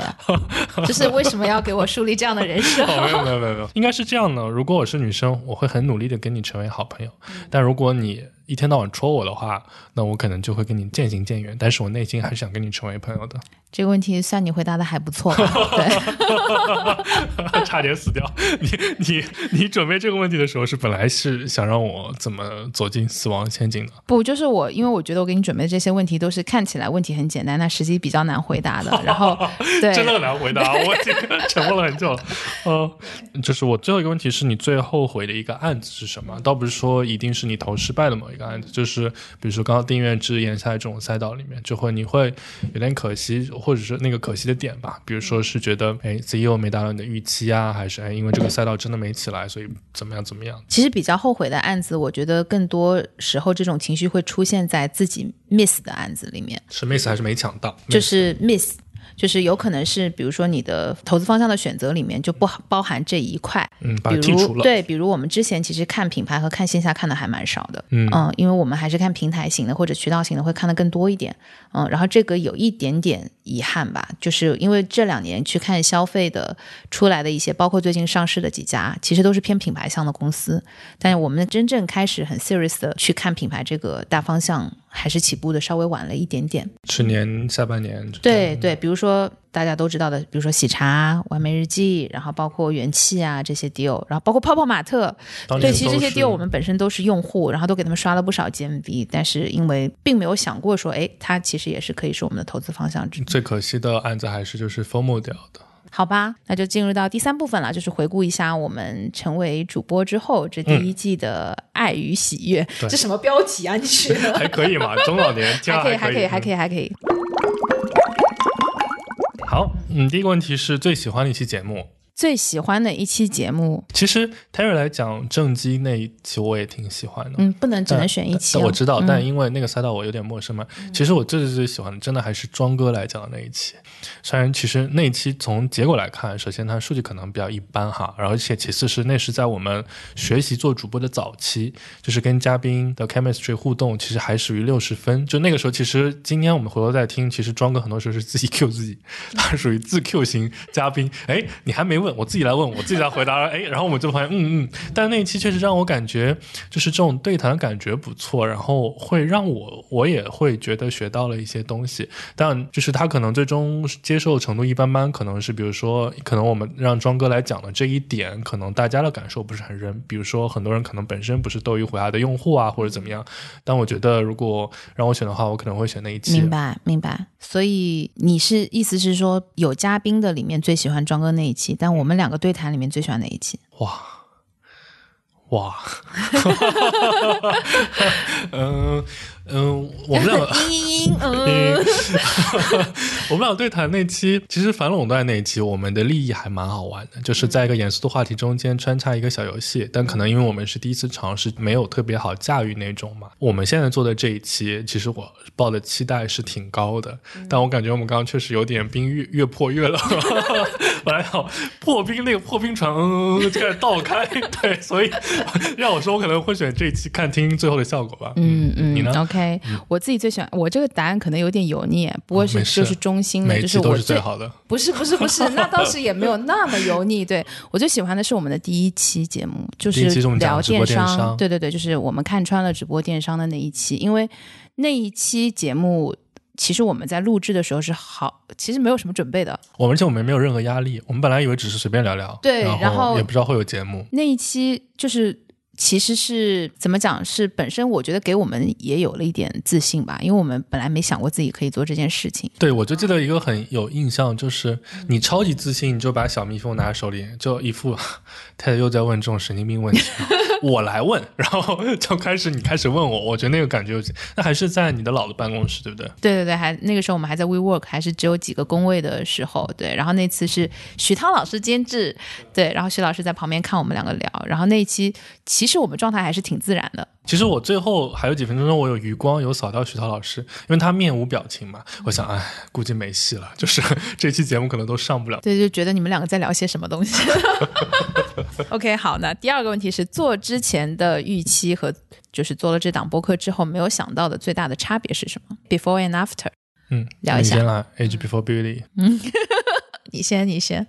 [SPEAKER 2] 就是为什么要给我树立这样的人设？
[SPEAKER 3] 没有没有没有没有，应该是这样的。如果我是女生，我会很努力的跟你成为好朋友。但如果你一天到晚戳我的话，那我可能就会跟你渐行渐远。但是我内心还是想跟你成为朋友的。
[SPEAKER 2] 这个问题算你回答的还不错，对，
[SPEAKER 3] 差点死掉。你你你准备这个问题的时候，是本来是想让我怎么走进死亡陷阱的？
[SPEAKER 2] 不，就是我，因为我觉得我给你准备的这些问题都是看起来问题很简单，但实际比较难回答的。然后，对，
[SPEAKER 3] 真的很难回答，我已经沉默了很久。嗯，就是我最后一个问题是你最后悔的一个案子是什么？倒不是说一定是你投失败的某一个案子，就是比如说刚刚订阅制、演下来这种赛道里面，就会你会有点可惜，或者是那个可惜的点吧？比如说是觉得哎，CEO 没达到你的预期啊，还是哎，因为这个赛道真的没起来，所以怎么样怎么样？
[SPEAKER 2] 其实比较后悔的案子，我觉得更多时候这种情绪会出现在自己 miss 的案子里面。
[SPEAKER 3] 是 miss 还是没抢到？
[SPEAKER 2] 就是 miss。就是有可能是，比如说你的投资方向的选择里面就不包含这一块，
[SPEAKER 3] 嗯，把剔除了。
[SPEAKER 2] 对，比如我们之前其实看品牌和看线下看的还蛮少的，嗯嗯，因为我们还是看平台型的或者渠道型的会看的更多一点，嗯，然后这个有一点点遗憾吧，就是因为这两年去看消费的出来的一些，包括最近上市的几家，其实都是偏品牌向的公司，但是我们真正开始很 serious 的去看品牌这个大方向。还是起步的稍微晚了一点点，
[SPEAKER 3] 去年下半年。
[SPEAKER 2] 对对，比如说大家都知道的，比如说喜茶、完美日记，然后包括元气啊这些 deal，然后包括泡泡玛特，对，其实这些 deal 我们本身都是用户，然后都给他们刷了不少 GMV，但是因为并没有想过说，哎，它其实也是可以是我们的投资方向之一
[SPEAKER 3] 最可惜的案子还是就是 FOMO 掉的。
[SPEAKER 2] 好吧，那就进入到第三部分了，就是回顾一下我们成为主播之后这第一季的爱与喜悦。这什么标题啊？你取的
[SPEAKER 3] 还可以嘛？中老年
[SPEAKER 2] 还可以，还可以，还可以，还可以。
[SPEAKER 3] 好，嗯，第一个问题是最喜欢的一期节目。
[SPEAKER 2] 最喜欢的一期节目，
[SPEAKER 3] 其实 Terry 来讲正畸那一期我也挺喜欢的。
[SPEAKER 2] 嗯，不能只能选一期。
[SPEAKER 3] 我知道，但因为那个赛道我有点陌生嘛。其实我最最最喜欢的，真的还是庄哥来讲的那一期。虽然其实那一期从结果来看，首先它数据可能比较一般哈，而且其次是那是在我们学习做主播的早期，就是跟嘉宾的 chemistry 互动，其实还属于六十分。就那个时候，其实今天我们回头再听，其实庄哥很多时候是自己 Q 自己，他属于自 Q 型嘉宾。哎，你还没问。我自己来问，我自己来回答。哎，然后我们就发现，嗯嗯。但那一期确实让我感觉，就是这种对谈感觉不错，然后会让我我也会觉得学到了一些东西。但就是他可能最终接受程度一般般，可能是比如说，可能我们让庄哥来讲的这一点，可能大家的感受不是很认。比如说，很多人可能本身不是斗鱼虎牙的用户啊，或者怎么样。但我觉得，如果让我选的话，我可能会选那一期。
[SPEAKER 2] 明白，明白。所以你是意思是说，有嘉宾的里面最喜欢庄哥那一期，但我们两个对谈里面最喜欢哪一期？
[SPEAKER 3] 哇哇，嗯。嗯，我们俩，
[SPEAKER 2] 嗯，
[SPEAKER 3] 我们俩对谈那期，其实反垄断那一期，我们的利益还蛮好玩的，就是在一个严肃的话题中间穿插一个小游戏。但可能因为我们是第一次尝试，没有特别好驾驭那种嘛。我们现在做的这一期，其实我抱的期待是挺高的，但我感觉我们刚刚确实有点冰越越破越冷。本来要破冰，那个破冰船就开始倒开，对，所以让我说，我可能会选这一期看听最后的效果吧。
[SPEAKER 2] 嗯嗯，
[SPEAKER 3] 你呢
[SPEAKER 2] ？OK，我自己最喜欢我这个答案可能有点油腻，不过是就是中心的，就是我
[SPEAKER 3] 最好的。
[SPEAKER 2] 不是不是不是，那倒是也没有那么油腻。对我最喜欢的是我们的第一期节目，就是聊
[SPEAKER 3] 电
[SPEAKER 2] 商。对对对，就是我们看穿了直播电商的那一期，因为那一期节目其实我们在录制的时候是好，其实没有什么准备的。
[SPEAKER 3] 我们而且我们没有任何压力，我们本来以为只是随便聊聊，
[SPEAKER 2] 对，然
[SPEAKER 3] 后也不知道会有节目。
[SPEAKER 2] 那一期就是。其实是怎么讲？是本身我觉得给我们也有了一点自信吧，因为我们本来没想过自己可以做这件事情。
[SPEAKER 3] 对，我就记得一个很有印象，就是你超级自信，你就把小蜜蜂拿在手里，就一副太太又在问这种神经病问题。我来问，然后 就开始你开始问我，我觉得那个感觉，那还是在你的老的办公室，对不对？
[SPEAKER 2] 对对对，还那个时候我们还在 WeWork，还是只有几个工位的时候，对。然后那次是徐涛老师监制，对，然后徐老师在旁边看我们两个聊，然后那一期其实我们状态还是挺自然的。
[SPEAKER 3] 其实我最后还有几分钟钟，我有余光有扫到徐涛老师，因为他面无表情嘛，我想，哎，估计没戏了，就是这期节目可能都上不了。
[SPEAKER 2] 对，就觉得你们两个在聊些什么东西。OK，好，那第二个问题是做之前的预期和就是做了这档播客之后没有想到的最大的差别是什么？Before and after，
[SPEAKER 3] 嗯，
[SPEAKER 2] 聊一下。
[SPEAKER 3] 你先来，Age before beauty。
[SPEAKER 2] 嗯，你先，你先。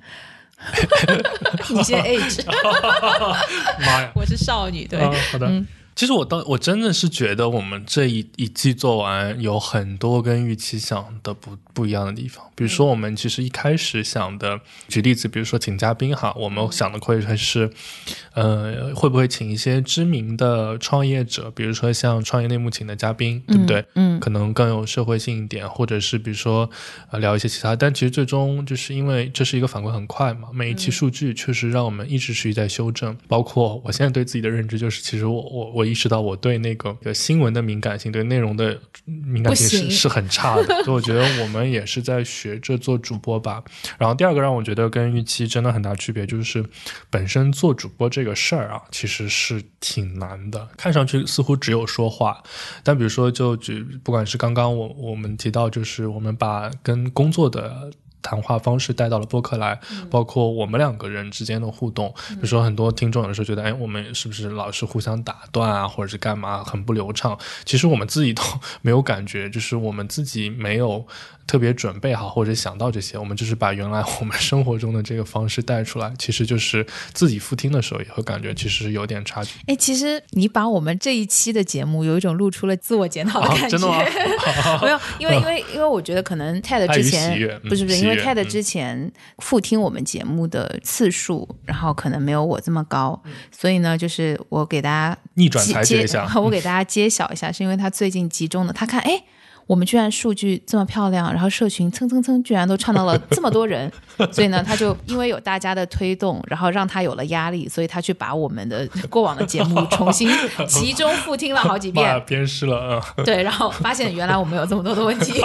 [SPEAKER 2] 你先 Age。
[SPEAKER 3] 妈呀！
[SPEAKER 2] 我是少女，对，
[SPEAKER 3] 好的。其实我当我真的是觉得我们这一一季做完有很多跟预期想的不不一样的地方。比如说，我们其实一开始想的，举例子，比如说请嘉宾哈，我们想的会还是，呃，会不会请一些知名的创业者，比如说像创业内幕请的嘉宾，对不对？
[SPEAKER 2] 嗯，
[SPEAKER 3] 可能更有社会性一点，或者是比如说呃聊一些其他。但其实最终就是因为这是一个反馈很快嘛，每一期数据确实让我们一直持续在修正。包括我现在对自己的认知就是，其实我我我意识到我对那个新闻的敏感性，对内容的敏感性是是很差的。所以我觉得我们也是在学。学着做主播吧。然后第二个让我觉得跟预期真的很大区别，就是本身做主播这个事儿啊，其实是挺难的。看上去似乎只有说话，但比如说，就举不管是刚刚我我们提到，就是我们把跟工作的。谈话方式带到了播客来，包括我们两个人之间的互动。比如说，很多听众有的时候觉得，哎，我们是不是老是互相打断啊，或者是干嘛，很不流畅？其实我们自己都没有感觉，就是我们自己没有特别准备好 或者想到这些，我们就是把原来我们生活中的这个方式带出来。其实就是自己复听的时候也会感觉，其实有点差距。
[SPEAKER 2] 哎，其实你把我们这一期的节目有一种露出了自我检讨的感觉。
[SPEAKER 3] 真的吗？
[SPEAKER 2] 没有，因为 因为因为我觉得可能 TED 之前不是不是因为。TED 之前复听我们节目的次数，然后可能没有我这么高，所以呢，就是我给大家
[SPEAKER 3] 逆转裁决一下，
[SPEAKER 2] 我给大家揭晓一下，是因为他最近集中的，他看哎。我们居然数据这么漂亮，然后社群蹭蹭蹭，居然都创到了 这么多人，所以呢，他就因为有大家的推动，然后让他有了压力，所以他去把我们的 过往的节目重新集中复听了好几遍，
[SPEAKER 3] 鞭尸了啊！
[SPEAKER 2] 对，然后发现原来我们有这么多的问题，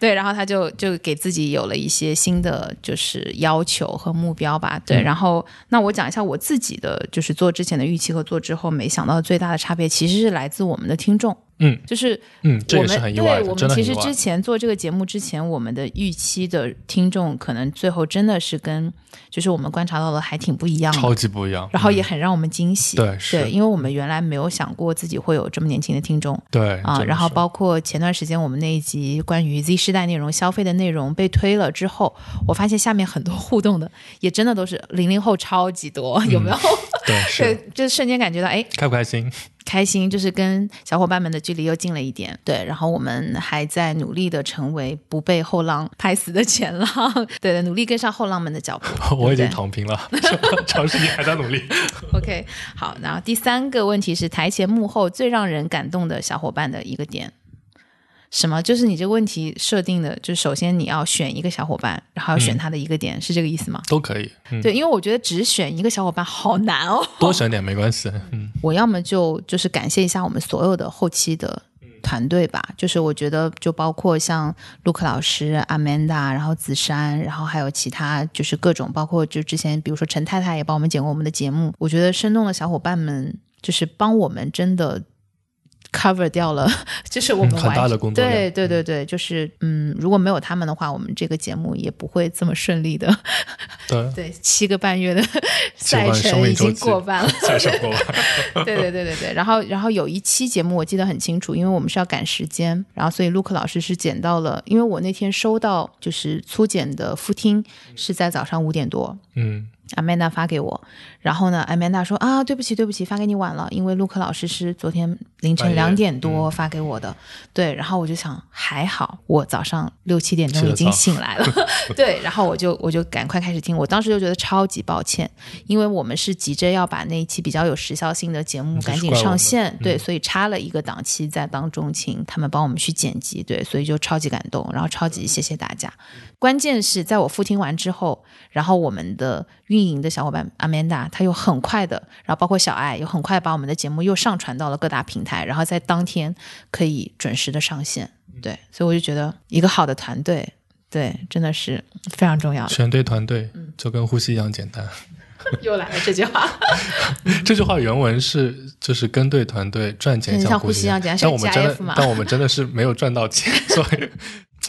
[SPEAKER 2] 对，然后他就就给自己有了一些新的就是要求和目标吧，对，然后那我讲一下我自己的就是做之前的预期和做之后没想到最大的差别，其实是来自我们的听众。
[SPEAKER 3] 嗯
[SPEAKER 2] 就是
[SPEAKER 3] 嗯，这也是
[SPEAKER 2] 我们
[SPEAKER 3] 很意外的，
[SPEAKER 2] 对我们其实之。前做这个节目之前，我们的预期的听众可能最后真的是跟就是我们观察到的还挺不一样的，
[SPEAKER 3] 超级不一样，
[SPEAKER 2] 然后也
[SPEAKER 3] 嗯
[SPEAKER 2] 很让我们惊喜。
[SPEAKER 3] 对是
[SPEAKER 2] 对，因为我们原来没有想过自己会有这么年轻的听众
[SPEAKER 3] 对
[SPEAKER 2] 啊。然后包括前段时间我们那一集关于 Z 世代内容消费的内容被推了之后，我发现下面很多互动的也真的都是零零后超级多，有没有？
[SPEAKER 3] 对是
[SPEAKER 2] 对，就瞬间感觉到哎，
[SPEAKER 3] 开不开心？
[SPEAKER 2] 开心，就是跟小伙伴们的距离又近了一点。对，然后我们还在努力的成为不被后浪拍死的前浪，对的，努力跟上后浪们的脚步。
[SPEAKER 3] 我已经躺平了，长时间还在努力。
[SPEAKER 2] OK，好，然后第三个问题是台前幕后最让人感动的小伙伴的一个点。什么？就是你这个问题设定的，就是首先你要选一个小伙伴，然后要选他的一个点，是这个意思吗？
[SPEAKER 3] 都可以，嗯，
[SPEAKER 2] 对，因为我觉得只选一个小伙伴好难哦。
[SPEAKER 3] 多选点没关系，嗯，
[SPEAKER 2] 我要么就就是感谢一下我们所有的后期的团队吧，就是我觉得就包括像陆克老师、Amanda，然后子珊，然后还有其他就是各种，包括就之前比如说陈太太也帮我们剪过我们的节目，我觉得生动的小伙伴们就是帮我们真的。Cover 掉了，就是我们
[SPEAKER 3] 嗯很大的工作
[SPEAKER 2] 对对对对，就是嗯，如果没有他们的话，我们这个节目也不会这么顺利的。
[SPEAKER 3] 对，
[SPEAKER 2] 对，七个半月的赛程已经过半了，
[SPEAKER 3] 赛程过半。
[SPEAKER 2] 对对对对对，然后然后有一期节目我记得很清楚，因为我们是要赶时间，然后所以陆克老师是剪到了，因为我那天收到就是粗剪的复听是在早上五点多。
[SPEAKER 3] 嗯，
[SPEAKER 2] Amanda 发给我，然后呢，Amanda 说啊，对不起，对不起，发给你晚了，因为陆克老师是昨天凌晨两点多发给我的，对，然后我就想还好，我早上六七点钟已经醒来了，对，然后我就我就赶快开始听，我当时就觉得超级抱歉，因为我们是急着要把那一期比较有时效性的节目赶紧上线，对，所以插了一个档期在当中，请他们帮我们去剪辑，对，所以就超级感动，然后超级谢谢大家。关键是在我复听完之后，然后我们的运营的小伙伴 Amanda，她又很快的，然后包括小爱，又很快把我们的节目又上传到了各大平台，然后在当天可以准时的上线。对，所以我就觉得一个好的团队，对，真的是非常重要的。
[SPEAKER 3] 选对团队
[SPEAKER 2] 嗯
[SPEAKER 3] 就跟呼吸一样简单。
[SPEAKER 2] 又来了这句话，
[SPEAKER 3] 这句话原文是就是跟对团队赚钱
[SPEAKER 2] 像
[SPEAKER 3] 呼
[SPEAKER 2] 呼吸一样简单
[SPEAKER 3] 但我们真的但我们真的是没有赚到钱，所以。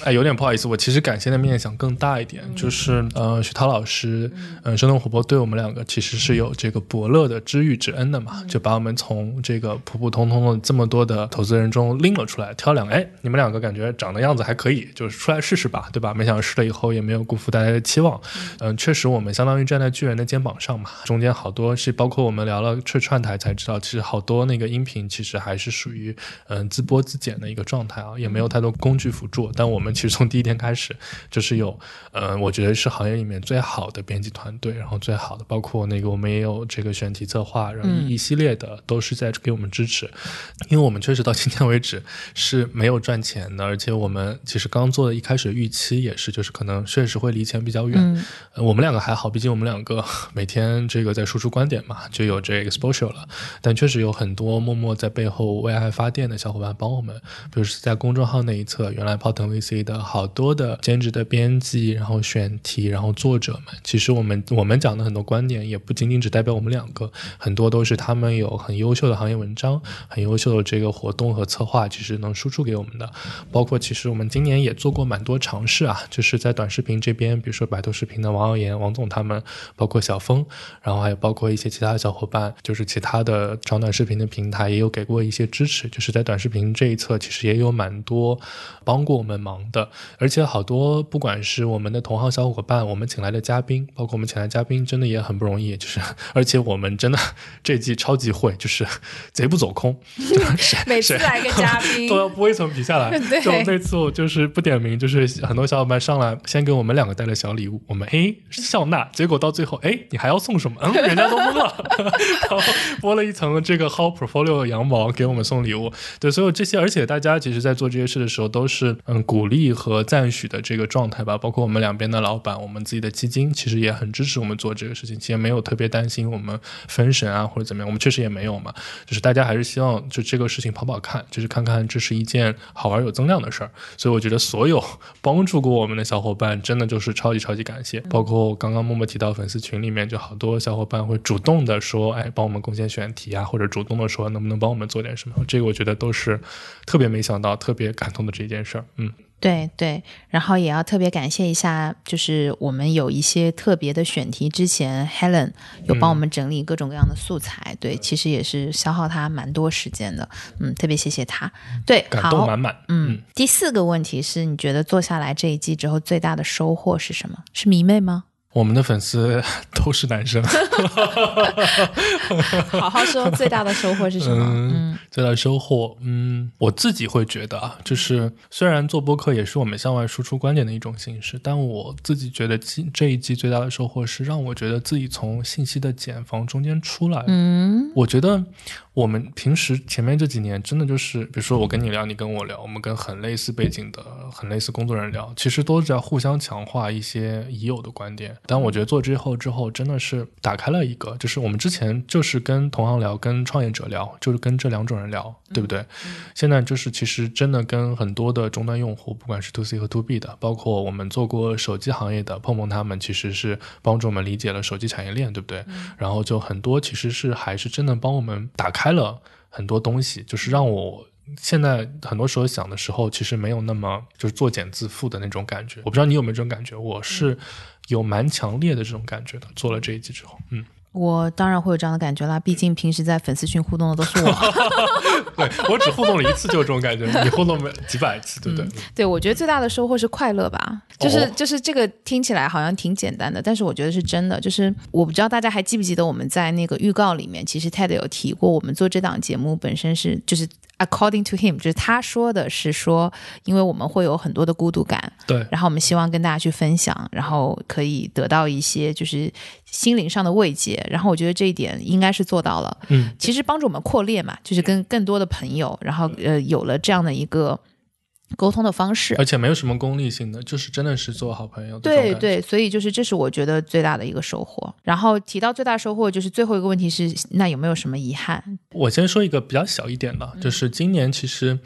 [SPEAKER 3] 哎，有点不好意思，我其实感谢的面向更大一点，
[SPEAKER 2] 嗯
[SPEAKER 3] 就是呃，徐涛老师，嗯、生动活泼对我们两个其实是有这个伯乐的知遇之恩的嘛，
[SPEAKER 2] 嗯
[SPEAKER 3] 就把我们从这个普普通通的这么多的投资人中拎了出来，挑两个，哎，你们两个感觉长得样子还可以，就是出来试试吧，对吧？没想到试了以后也没有辜负大家的期望，嗯、确实我们相当于站在巨人的肩膀上嘛，中间好多是包括我们聊了串串台才知道，其实好多那个音频其实还是属于嗯、自播自剪的一个状态啊，也没有太多工具辅助。但我们其实从第一天开始就是有，呃，我觉得是行业里面最好的编辑团队，然后最好的包括那个我们也有这个选题策划，然后
[SPEAKER 2] 嗯
[SPEAKER 3] 一一系列的都是在给我们支持，因为我们确实到今天为止是没有赚钱的，而且我们其实刚做的一开始预期也是，就是可能确实会离钱比较远。
[SPEAKER 2] 嗯
[SPEAKER 3] 呃我们两个还好，毕竟我们两个 每天这个在输出观点嘛，就有这个 exposure 了。但确实有很多默默在背后为爱发电的小伙伴帮我们，比如是在公众号那一侧，原来泡腾 VC 的好多的兼职的编辑，然后选题，然后作者们，其实我们我们讲的很多观点，也不仅仅只代表我们两个，很多都是他们有很优秀的行业文章，很优秀的这个活动和策划，其实能输出给我们的。包括其实我们今年也做过蛮多尝试啊，就是在短视频这边，比如说百度视频的王耀言、王总他们，包括小峰，然后还有包括一些其他的小伙伴，就是其他的长短视频的平台也有给过一些支持，就是在短视频这一侧，其实也有蛮多帮过我们忙的，而且好多不管是我们的同行小伙伴，我们请来的嘉宾，包括我们请来的嘉宾，真的也很不容易，就是而且我们真的这季超级会，就是 贼不走空，谁
[SPEAKER 2] 每次
[SPEAKER 3] 谁
[SPEAKER 2] 来个嘉宾
[SPEAKER 3] 都要剥一层皮下来。就那次我就是不点名，就是很多小伙伴上来先给我们两个带了小礼物，我们哎笑纳，结果到最后哎你还要送什么？嗯，人家都懵了，然后剥了一层这个 How Portfolio 的羊毛给我们送礼物。对，所有这些，而且大家其实在做这些事的时候都是嗯鼓励。励和赞许的这个状态吧。包括我们两边的老板，我们自己的基金，其实也很支持我们做这个事情，其实没有特别担心我们分神啊或者怎么样，我们确实也没有嘛。就是大家还是希望就这个事情跑跑看，就是看看这是一件好玩有增量的事儿。所以我觉得所有帮助过我们的小伙伴，真的就是超级超级感谢。包括刚刚默默提到粉丝群里面，就好多小伙伴会主动的说，哎，帮我们贡献选题啊，或者主动的说能不能帮我们做点什么。这个我觉得都是特别没想到、特别感动的这件事儿。嗯。
[SPEAKER 2] 对对，然后也要特别感谢一下，就是我们有一些特别的选题，之前 Helen 有帮我们整理各种各样的素材，对，其实也是消耗他蛮多时间的，嗯，特别谢谢他。对，
[SPEAKER 3] 感动满满。
[SPEAKER 2] 嗯，第四个问题是你觉得做下来这一季之后最大的收获是什么？是迷妹吗？
[SPEAKER 3] 我们的粉丝 都是男生，
[SPEAKER 2] 好好说，最大的收获是什么？嗯，
[SPEAKER 3] 最大的收获，嗯，我自己会觉得啊，就是虽然做播客也是我们向外输出观点的一种形式，但我自己觉得这这一季最大的收获是让我觉得自己从信息的茧房中间出来。
[SPEAKER 2] 嗯，
[SPEAKER 3] 我觉得。我们平时前面这几年真的就是，比如说我跟你聊，你跟我聊，我们跟很类似背景的、很类似工作人聊，其实都是在互相强化一些已有的观点。但我觉得做之后之后，真的是打开了一个，就是我们之前就是跟同行聊、跟创业者聊，就是跟这两种人聊，对不对？现在就是其实真的跟很多的终端用户，不管是 to C 和 to B 的，包括我们做过手机行业的碰碰他们，其实是帮助我们理解了手机产业链，对不对？然后就很多其实是还是真的帮我们打开。开了很多东西，就是让我现在很多时候想的时候，其实没有那么就是作茧自缚的那种感觉。我不知道你有没有这种感觉，我是有蛮强烈的这种感觉的。做了这一集之后，嗯。
[SPEAKER 2] 我当然会有这样的感觉啦，毕竟平时在粉丝群互动的都是我。
[SPEAKER 3] 对我只互动了一次，就有这种感觉。你互动了几百次，对不对？
[SPEAKER 2] 对，我觉得最大的收获是快乐吧。就是就是这个听起来好像挺简单的，但是我觉得是真的。就是我不知道大家还记不记得我们在那个预告里面，其实 Ted 有提过，我们做这档节目本身是就是 according to him，就是他说的是说，因为我们会有很多的孤独感，
[SPEAKER 3] 对，
[SPEAKER 2] 然后我们希望跟大家去分享，然后可以得到一些就是心灵上的慰藉。然后我觉得这一点应该是做到了。
[SPEAKER 3] 嗯，
[SPEAKER 2] 其实帮助我们扩列嘛，就是跟更多多的朋友，然后呃有了这样的一个沟通的方式，
[SPEAKER 3] 而且没有什么功利性的，就是真的是做好朋友。
[SPEAKER 2] 对对，所以就是这是我觉得最大的一个收获。然后提到最大收获，就是最后一个问题是，那有没有什么遗憾？
[SPEAKER 3] 我先说一个比较小一点的，就是今年其实。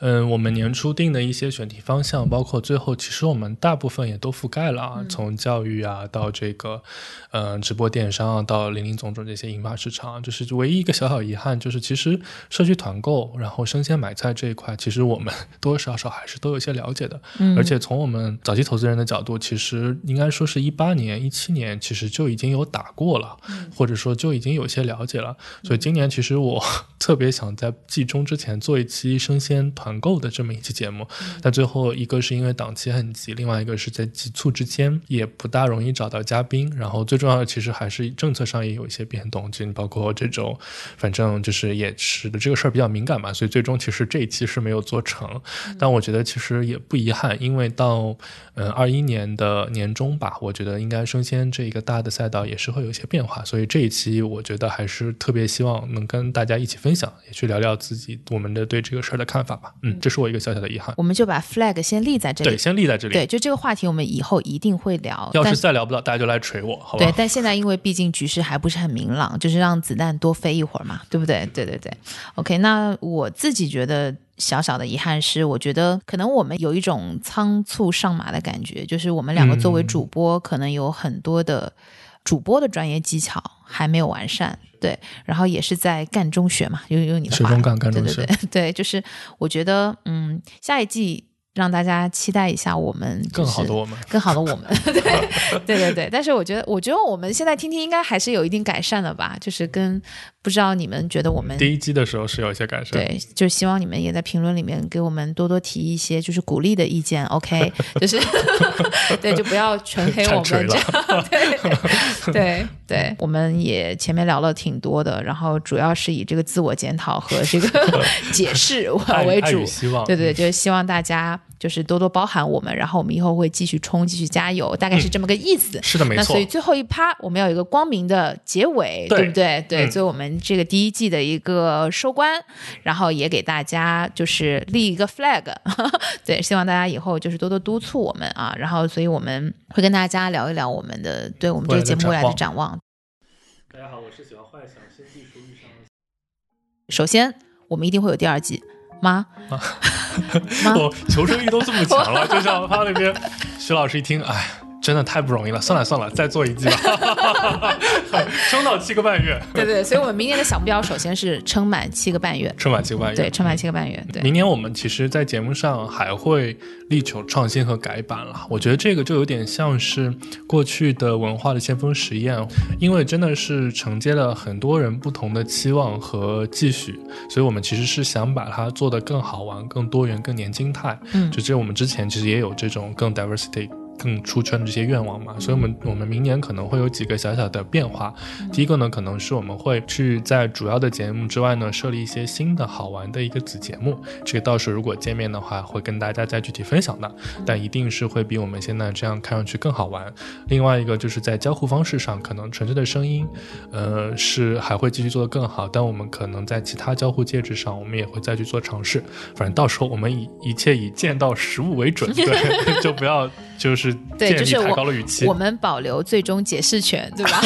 [SPEAKER 3] 嗯，我们年初定的一些选题方向，包括最后，其实我们大部分也都覆盖了啊。从教育啊，到这个，呃，直播电商啊，到林林总总这些引发市场，就是唯一一个小小遗憾，就是其实社区团购，然后生鲜买菜这一块，其实我们多 多少少还是都有些了解的。
[SPEAKER 2] 嗯。
[SPEAKER 3] 而且从我们早期投资人的角度，其实应该说是一八年、一七年，其实就已经有打过了，或者说就已经有些了解了。所以今年其实我 特别想在季中之前做一期生鲜团。团购的这么一期节目，但最后一个是因为档期很急，另外一个是在急促之间也不大容易找到嘉宾。然后最重要的其实还是政策上也有一些变动，就包括这种，反正就是也使得这个事儿比较敏感嘛。所以最终其实这一期是没有做成，但我觉得其实也不遗憾，因为到嗯二一年的年中吧，我觉得应该生鲜这一个大的赛道也是会有一些变化。所以这一期我觉得还是特别希望能跟大家一起分享，也去聊聊自己我们的对这个事儿的看法吧。嗯，这是我一个小小的遗憾。
[SPEAKER 2] 我们就把 flag 先立在这里，
[SPEAKER 3] 对，先立在这里。
[SPEAKER 2] 对，就这个话题，我们以后一定会聊。
[SPEAKER 3] 要是再聊不到，大家就来锤我，好吧？
[SPEAKER 2] 对，但现在因为毕竟局势还不是很明朗，就是让子弹多飞一会儿嘛，对不对？对对对。OK，那我自己觉得小小的遗憾是，我觉得可能我们有一种仓促上马的感觉，就是我们两个作为主播，可能有很多的主播的专业技巧还没有完善。对，然后也是在干中学嘛，用用你的
[SPEAKER 3] 话，中干干中
[SPEAKER 2] 学，对对对，对，就是我觉得，嗯，下一季让大家期待一下我们
[SPEAKER 3] 更好的我们，
[SPEAKER 2] 更好的我们，对 对对对，但是我觉得，我觉得我们现在听听应该还是有一定改善的吧，就是跟。不知道你们觉得我们
[SPEAKER 3] 第一季的时候是有一些改善，
[SPEAKER 2] 对，就希望你们也在评论里面给我们多多提一些就是鼓励的意见，OK，就是 对，就不要全黑我们这样，对对对，我们也前面聊了挺多的，然后主要是以这个自我检讨和这个解释为主，
[SPEAKER 3] 希望。
[SPEAKER 2] 对对，就是希望大家就是多多包涵我们，然后我们以后会继续冲，继续加油，大概是这么个意思。
[SPEAKER 3] 是的，没错
[SPEAKER 2] 那所以。最后一趴我们要有一个光明的结尾，
[SPEAKER 3] 对
[SPEAKER 2] 不对？对，
[SPEAKER 3] 嗯
[SPEAKER 2] 所以我们这个第一季的一个收官，然后也给大家就是立一个 flag，对，希望大家以后就是多多督促我们啊，然后所以我们会跟大家聊一聊我们的对我们这个节目未来的展望。
[SPEAKER 3] 大家好，我是喜欢幻想新技术遇上
[SPEAKER 2] 首先，我们一定会有第二季吗？吗？
[SPEAKER 3] 我求生欲都这么强了，就像他那边徐老师一听，哎，真的太不容易了，算了算了，再做一季吧，撑到七个半月，
[SPEAKER 2] 对对，所以我们明年的小目标首先是撑满七个半月，
[SPEAKER 3] 撑满七个半月，
[SPEAKER 2] 对，撑满七个半月，对。
[SPEAKER 3] 明年我们其实，在节目上还会力求创新和改版了。我觉得这个就有点像是过去的文化的先锋实验，因为真的是承接了很多人不同的期望和继续，所以我们其实是想把它做得更好玩、更多元、更年轻态。
[SPEAKER 2] 嗯
[SPEAKER 3] 就这我们之前其实也有这种更 diversity。更出圈的这些愿望嘛，所以我们我们明年可能会有几个小小的变化。第一个呢，可能是我们会去在主要的节目之外呢，设立一些新的好玩的一个子节目。这个到时候如果见面的话，会跟大家再具体分享的，但一定是会比我们现在这样看上去更好玩。另外一个就是在交互方式上，可能纯粹的声音，呃，是还会继续做得更好，但我们可能在其他交互介质上，我们也会再去做尝试。反正到时候我们以一切以见到实物为准，对，就不要就是
[SPEAKER 2] 对，就是我
[SPEAKER 3] 的语气。
[SPEAKER 2] 我们保留最终解释权，对吧？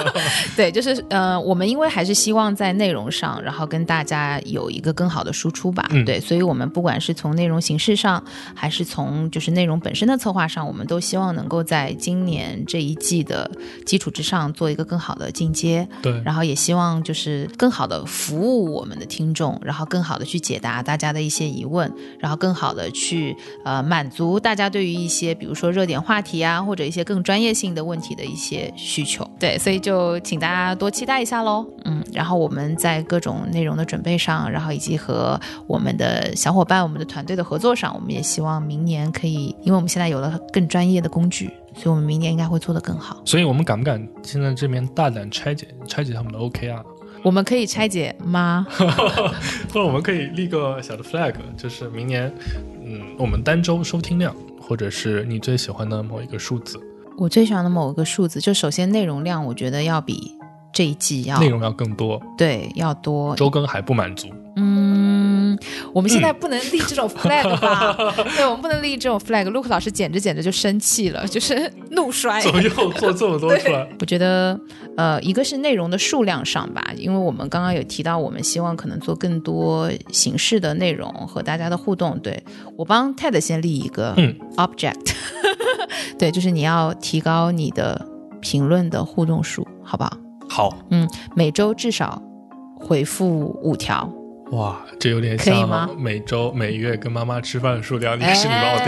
[SPEAKER 2] 对，就是呃，我们因为还是希望在内容上，然后跟大家有一个更好的输出吧。
[SPEAKER 3] 嗯
[SPEAKER 2] 对，所以我们不管是从内容形式上，还是从就是内容本身的策划上，我们都希望能够在今年这一季的基础之上做一个更好的进阶。
[SPEAKER 3] 对，
[SPEAKER 2] 然后也希望就是更好的服务我们的听众，然后更好的去解答大家的一些疑问，然后更好的去呃满足大家对于一些比如说热点话题啊，或者一些更专业性的问题的一些需求。对，所以就请大家多期待一下喽。嗯，然后我们在各种内容的准备上，然后以及和我们的小伙伴、我们的团队的合作上，我们也希望明年可以，因为我们现在有了更专业的工具，所以我们明年应该会做得更好。
[SPEAKER 3] 所以我们敢不敢现在这边大胆拆解拆解他们的 OKR？
[SPEAKER 2] 我们可以拆解吗？
[SPEAKER 3] 或者我们可以立个小的 flag，就是明年，嗯，我们单周收听量，或者是你最喜欢的某一个数字，
[SPEAKER 2] 我最喜欢的某一个数字，就首先内容量，我觉得要比这一季要
[SPEAKER 3] 内容要更多，
[SPEAKER 2] 对要多。
[SPEAKER 3] 周更还不满足。
[SPEAKER 2] 嗯，我们现在不能立这种 flag 吧？对，我们不能立这种 flag。Luke 老师剪着剪着就生气了，就是怒摔。
[SPEAKER 3] 怎么又做这么多出来？
[SPEAKER 2] 我觉得，呃，一个是内容的数量上吧，因为我们刚刚有提到，我们希望可能做更多形式的内容和大家的互动。对我帮 TED 先立一个
[SPEAKER 3] 嗯
[SPEAKER 2] object，、对，就是你要提高你的评论的互动数，好不好？
[SPEAKER 3] 好
[SPEAKER 2] 嗯，每周至少回复五条。
[SPEAKER 3] 哇，这有点像每周每月跟妈妈吃饭的数量，你是你帮我定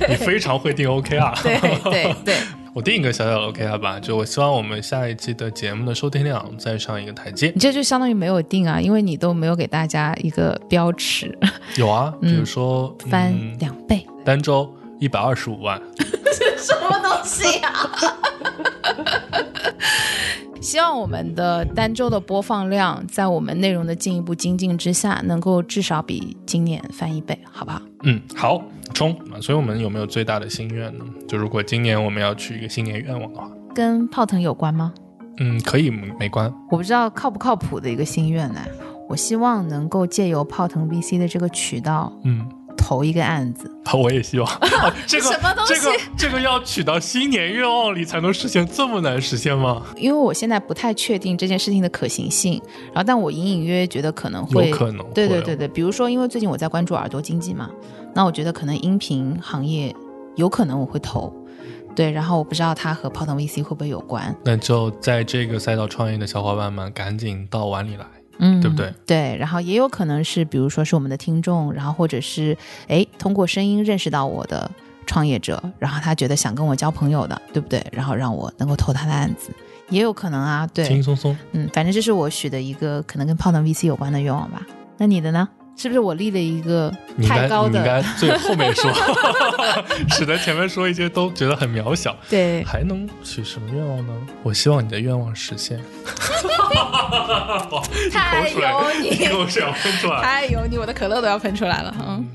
[SPEAKER 3] 的，你非常会定 OK 啊。
[SPEAKER 2] 对对对，
[SPEAKER 3] 我定一个小小的 OK 啊吧，就我希望我们下一期的节目的收听量再上一个台阶
[SPEAKER 2] 你。这就相当于没有定啊，因为你都没有给大家一个标尺，
[SPEAKER 3] 有啊，比
[SPEAKER 2] 嗯
[SPEAKER 3] 如说、
[SPEAKER 2] 翻
[SPEAKER 3] 嗯、
[SPEAKER 2] 两倍。
[SPEAKER 3] 单周一百二十五万，
[SPEAKER 2] 什么东西啊？希望我们的单周的播放量，在我们内容的进一步精进之下，能够至少比今年翻一倍，好不好？
[SPEAKER 3] 嗯，好，冲啊！所以我们有没有最大的心愿呢？就如果今年我们要去一个新年愿望的话，
[SPEAKER 2] 跟泡腾有关吗？
[SPEAKER 3] 嗯，可以没关。
[SPEAKER 2] 我不知道靠不靠谱的一个心愿呢。我希望能够借由泡腾 VC 的这个渠道
[SPEAKER 3] 嗯，
[SPEAKER 2] 投一个案子。
[SPEAKER 3] 好，我也希望。啊这个
[SPEAKER 2] 什么东西
[SPEAKER 3] 这个这个要取到新年愿望里才能实现，这么难实现吗？
[SPEAKER 2] 因为我现在不太确定这件事情的可行性，然后但我隐隐约约觉得可能会
[SPEAKER 3] 有可能
[SPEAKER 2] 对对对对，比如说因为最近我在关注耳朵经济嘛，那我觉得可能音频行业有可能我会投，对，然后我不知道它和泡腾 VC 会不会有关，
[SPEAKER 3] 那就在这个赛道创业的小伙伴们，赶紧到碗里来。
[SPEAKER 2] 嗯，
[SPEAKER 3] 对不对？
[SPEAKER 2] 对，然后也有可能是比如说是我们的听众，然后或者是哎通过声音认识到我的创业者，然后他觉得想跟我交朋友的，对不对？然后让我能够投他的案子，也有可能啊，对，
[SPEAKER 3] 轻轻松松。
[SPEAKER 2] 嗯，反正这是我许的一个可能跟泡腾 VC 有关的愿望吧。那你的呢？是不是我立了一个
[SPEAKER 3] 你应该
[SPEAKER 2] 太高
[SPEAKER 3] 你应该
[SPEAKER 2] 的？
[SPEAKER 3] 最后面说，使得前面说一些都觉得很渺小。
[SPEAKER 2] 对，
[SPEAKER 3] 还能许什么愿望呢？我希望你的愿望实现。
[SPEAKER 2] 太
[SPEAKER 3] 口水
[SPEAKER 2] 油腻
[SPEAKER 3] 口水要喷出来。
[SPEAKER 2] 太有你，我的可乐都要喷出来了。嗯，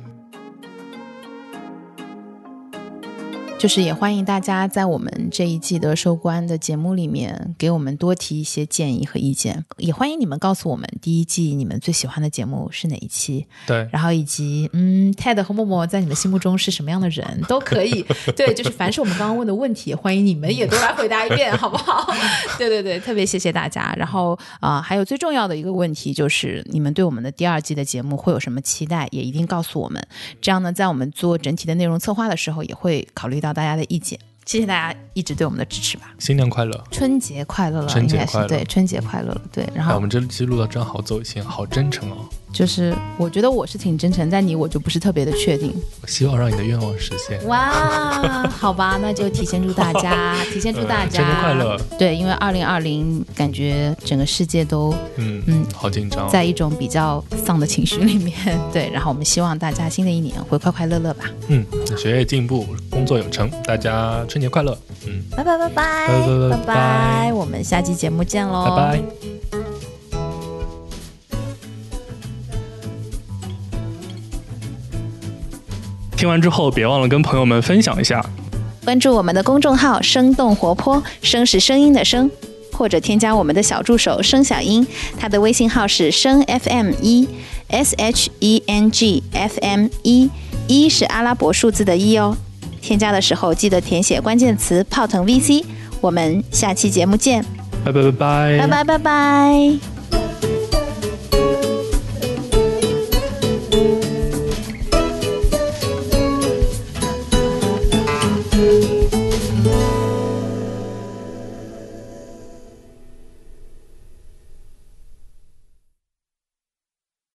[SPEAKER 2] 就是也欢迎大家在我们这一季的收官的节目里面给我们多提一些建议和意见，也欢迎你们告诉我们第一季你们最喜欢的节目是哪一期，
[SPEAKER 3] 对，
[SPEAKER 2] 然后以及嗯，Ted 和默默在你们心目中是什么样的人都可以。对，就是凡是我们刚刚问的问题，欢迎你们也都来回答一遍，好不好？对对对，特别谢谢大家。然后啊、还有最重要的一个问题就是，你们对我们的第二季的节目会有什么期待，也一定告诉我们。这样呢，在我们做整体的内容策划的时候，也会考虑到大家的意见。谢谢大家一直对我们的支持吧。
[SPEAKER 3] 新年快乐！
[SPEAKER 2] 春节快乐了，
[SPEAKER 3] 春节快乐
[SPEAKER 2] 对春节快乐了，对。然
[SPEAKER 3] 哎，我们这期录的真好走心，好真诚哦。
[SPEAKER 2] 就是，我觉得我是挺真诚，但你我就不是特别的确定。
[SPEAKER 3] 我希望让你的愿望实现。
[SPEAKER 2] 哇，好吧，那就提前祝大家，提前祝大家
[SPEAKER 3] 嗯新年快乐！
[SPEAKER 2] 对，因为二零二零感觉整个世界都
[SPEAKER 3] 嗯
[SPEAKER 2] 嗯
[SPEAKER 3] 好紧张。
[SPEAKER 2] 在一种比较丧的情绪里面，对，然后我们希望大家新的一年会快快乐乐吧。
[SPEAKER 3] 嗯，学业进步，工作有成，大家春节快乐！嗯，
[SPEAKER 2] 拜拜拜拜
[SPEAKER 3] 拜拜拜拜
[SPEAKER 2] 我们下期节目见喽，
[SPEAKER 3] 拜拜。听完之后，别忘了跟朋友们分享一下，
[SPEAKER 2] 关注我们的公众号“生动活泼”，声是声音的声，或者添加我们的小助手“声小音”，他的微信号是“声 FM 一 S H E N G F M 一”，一是阿拉伯数字的一哦。添加的时候记得填写关键词“泡腾 VC”。我们下期节目见，
[SPEAKER 3] 拜拜拜拜，
[SPEAKER 2] 拜拜拜拜。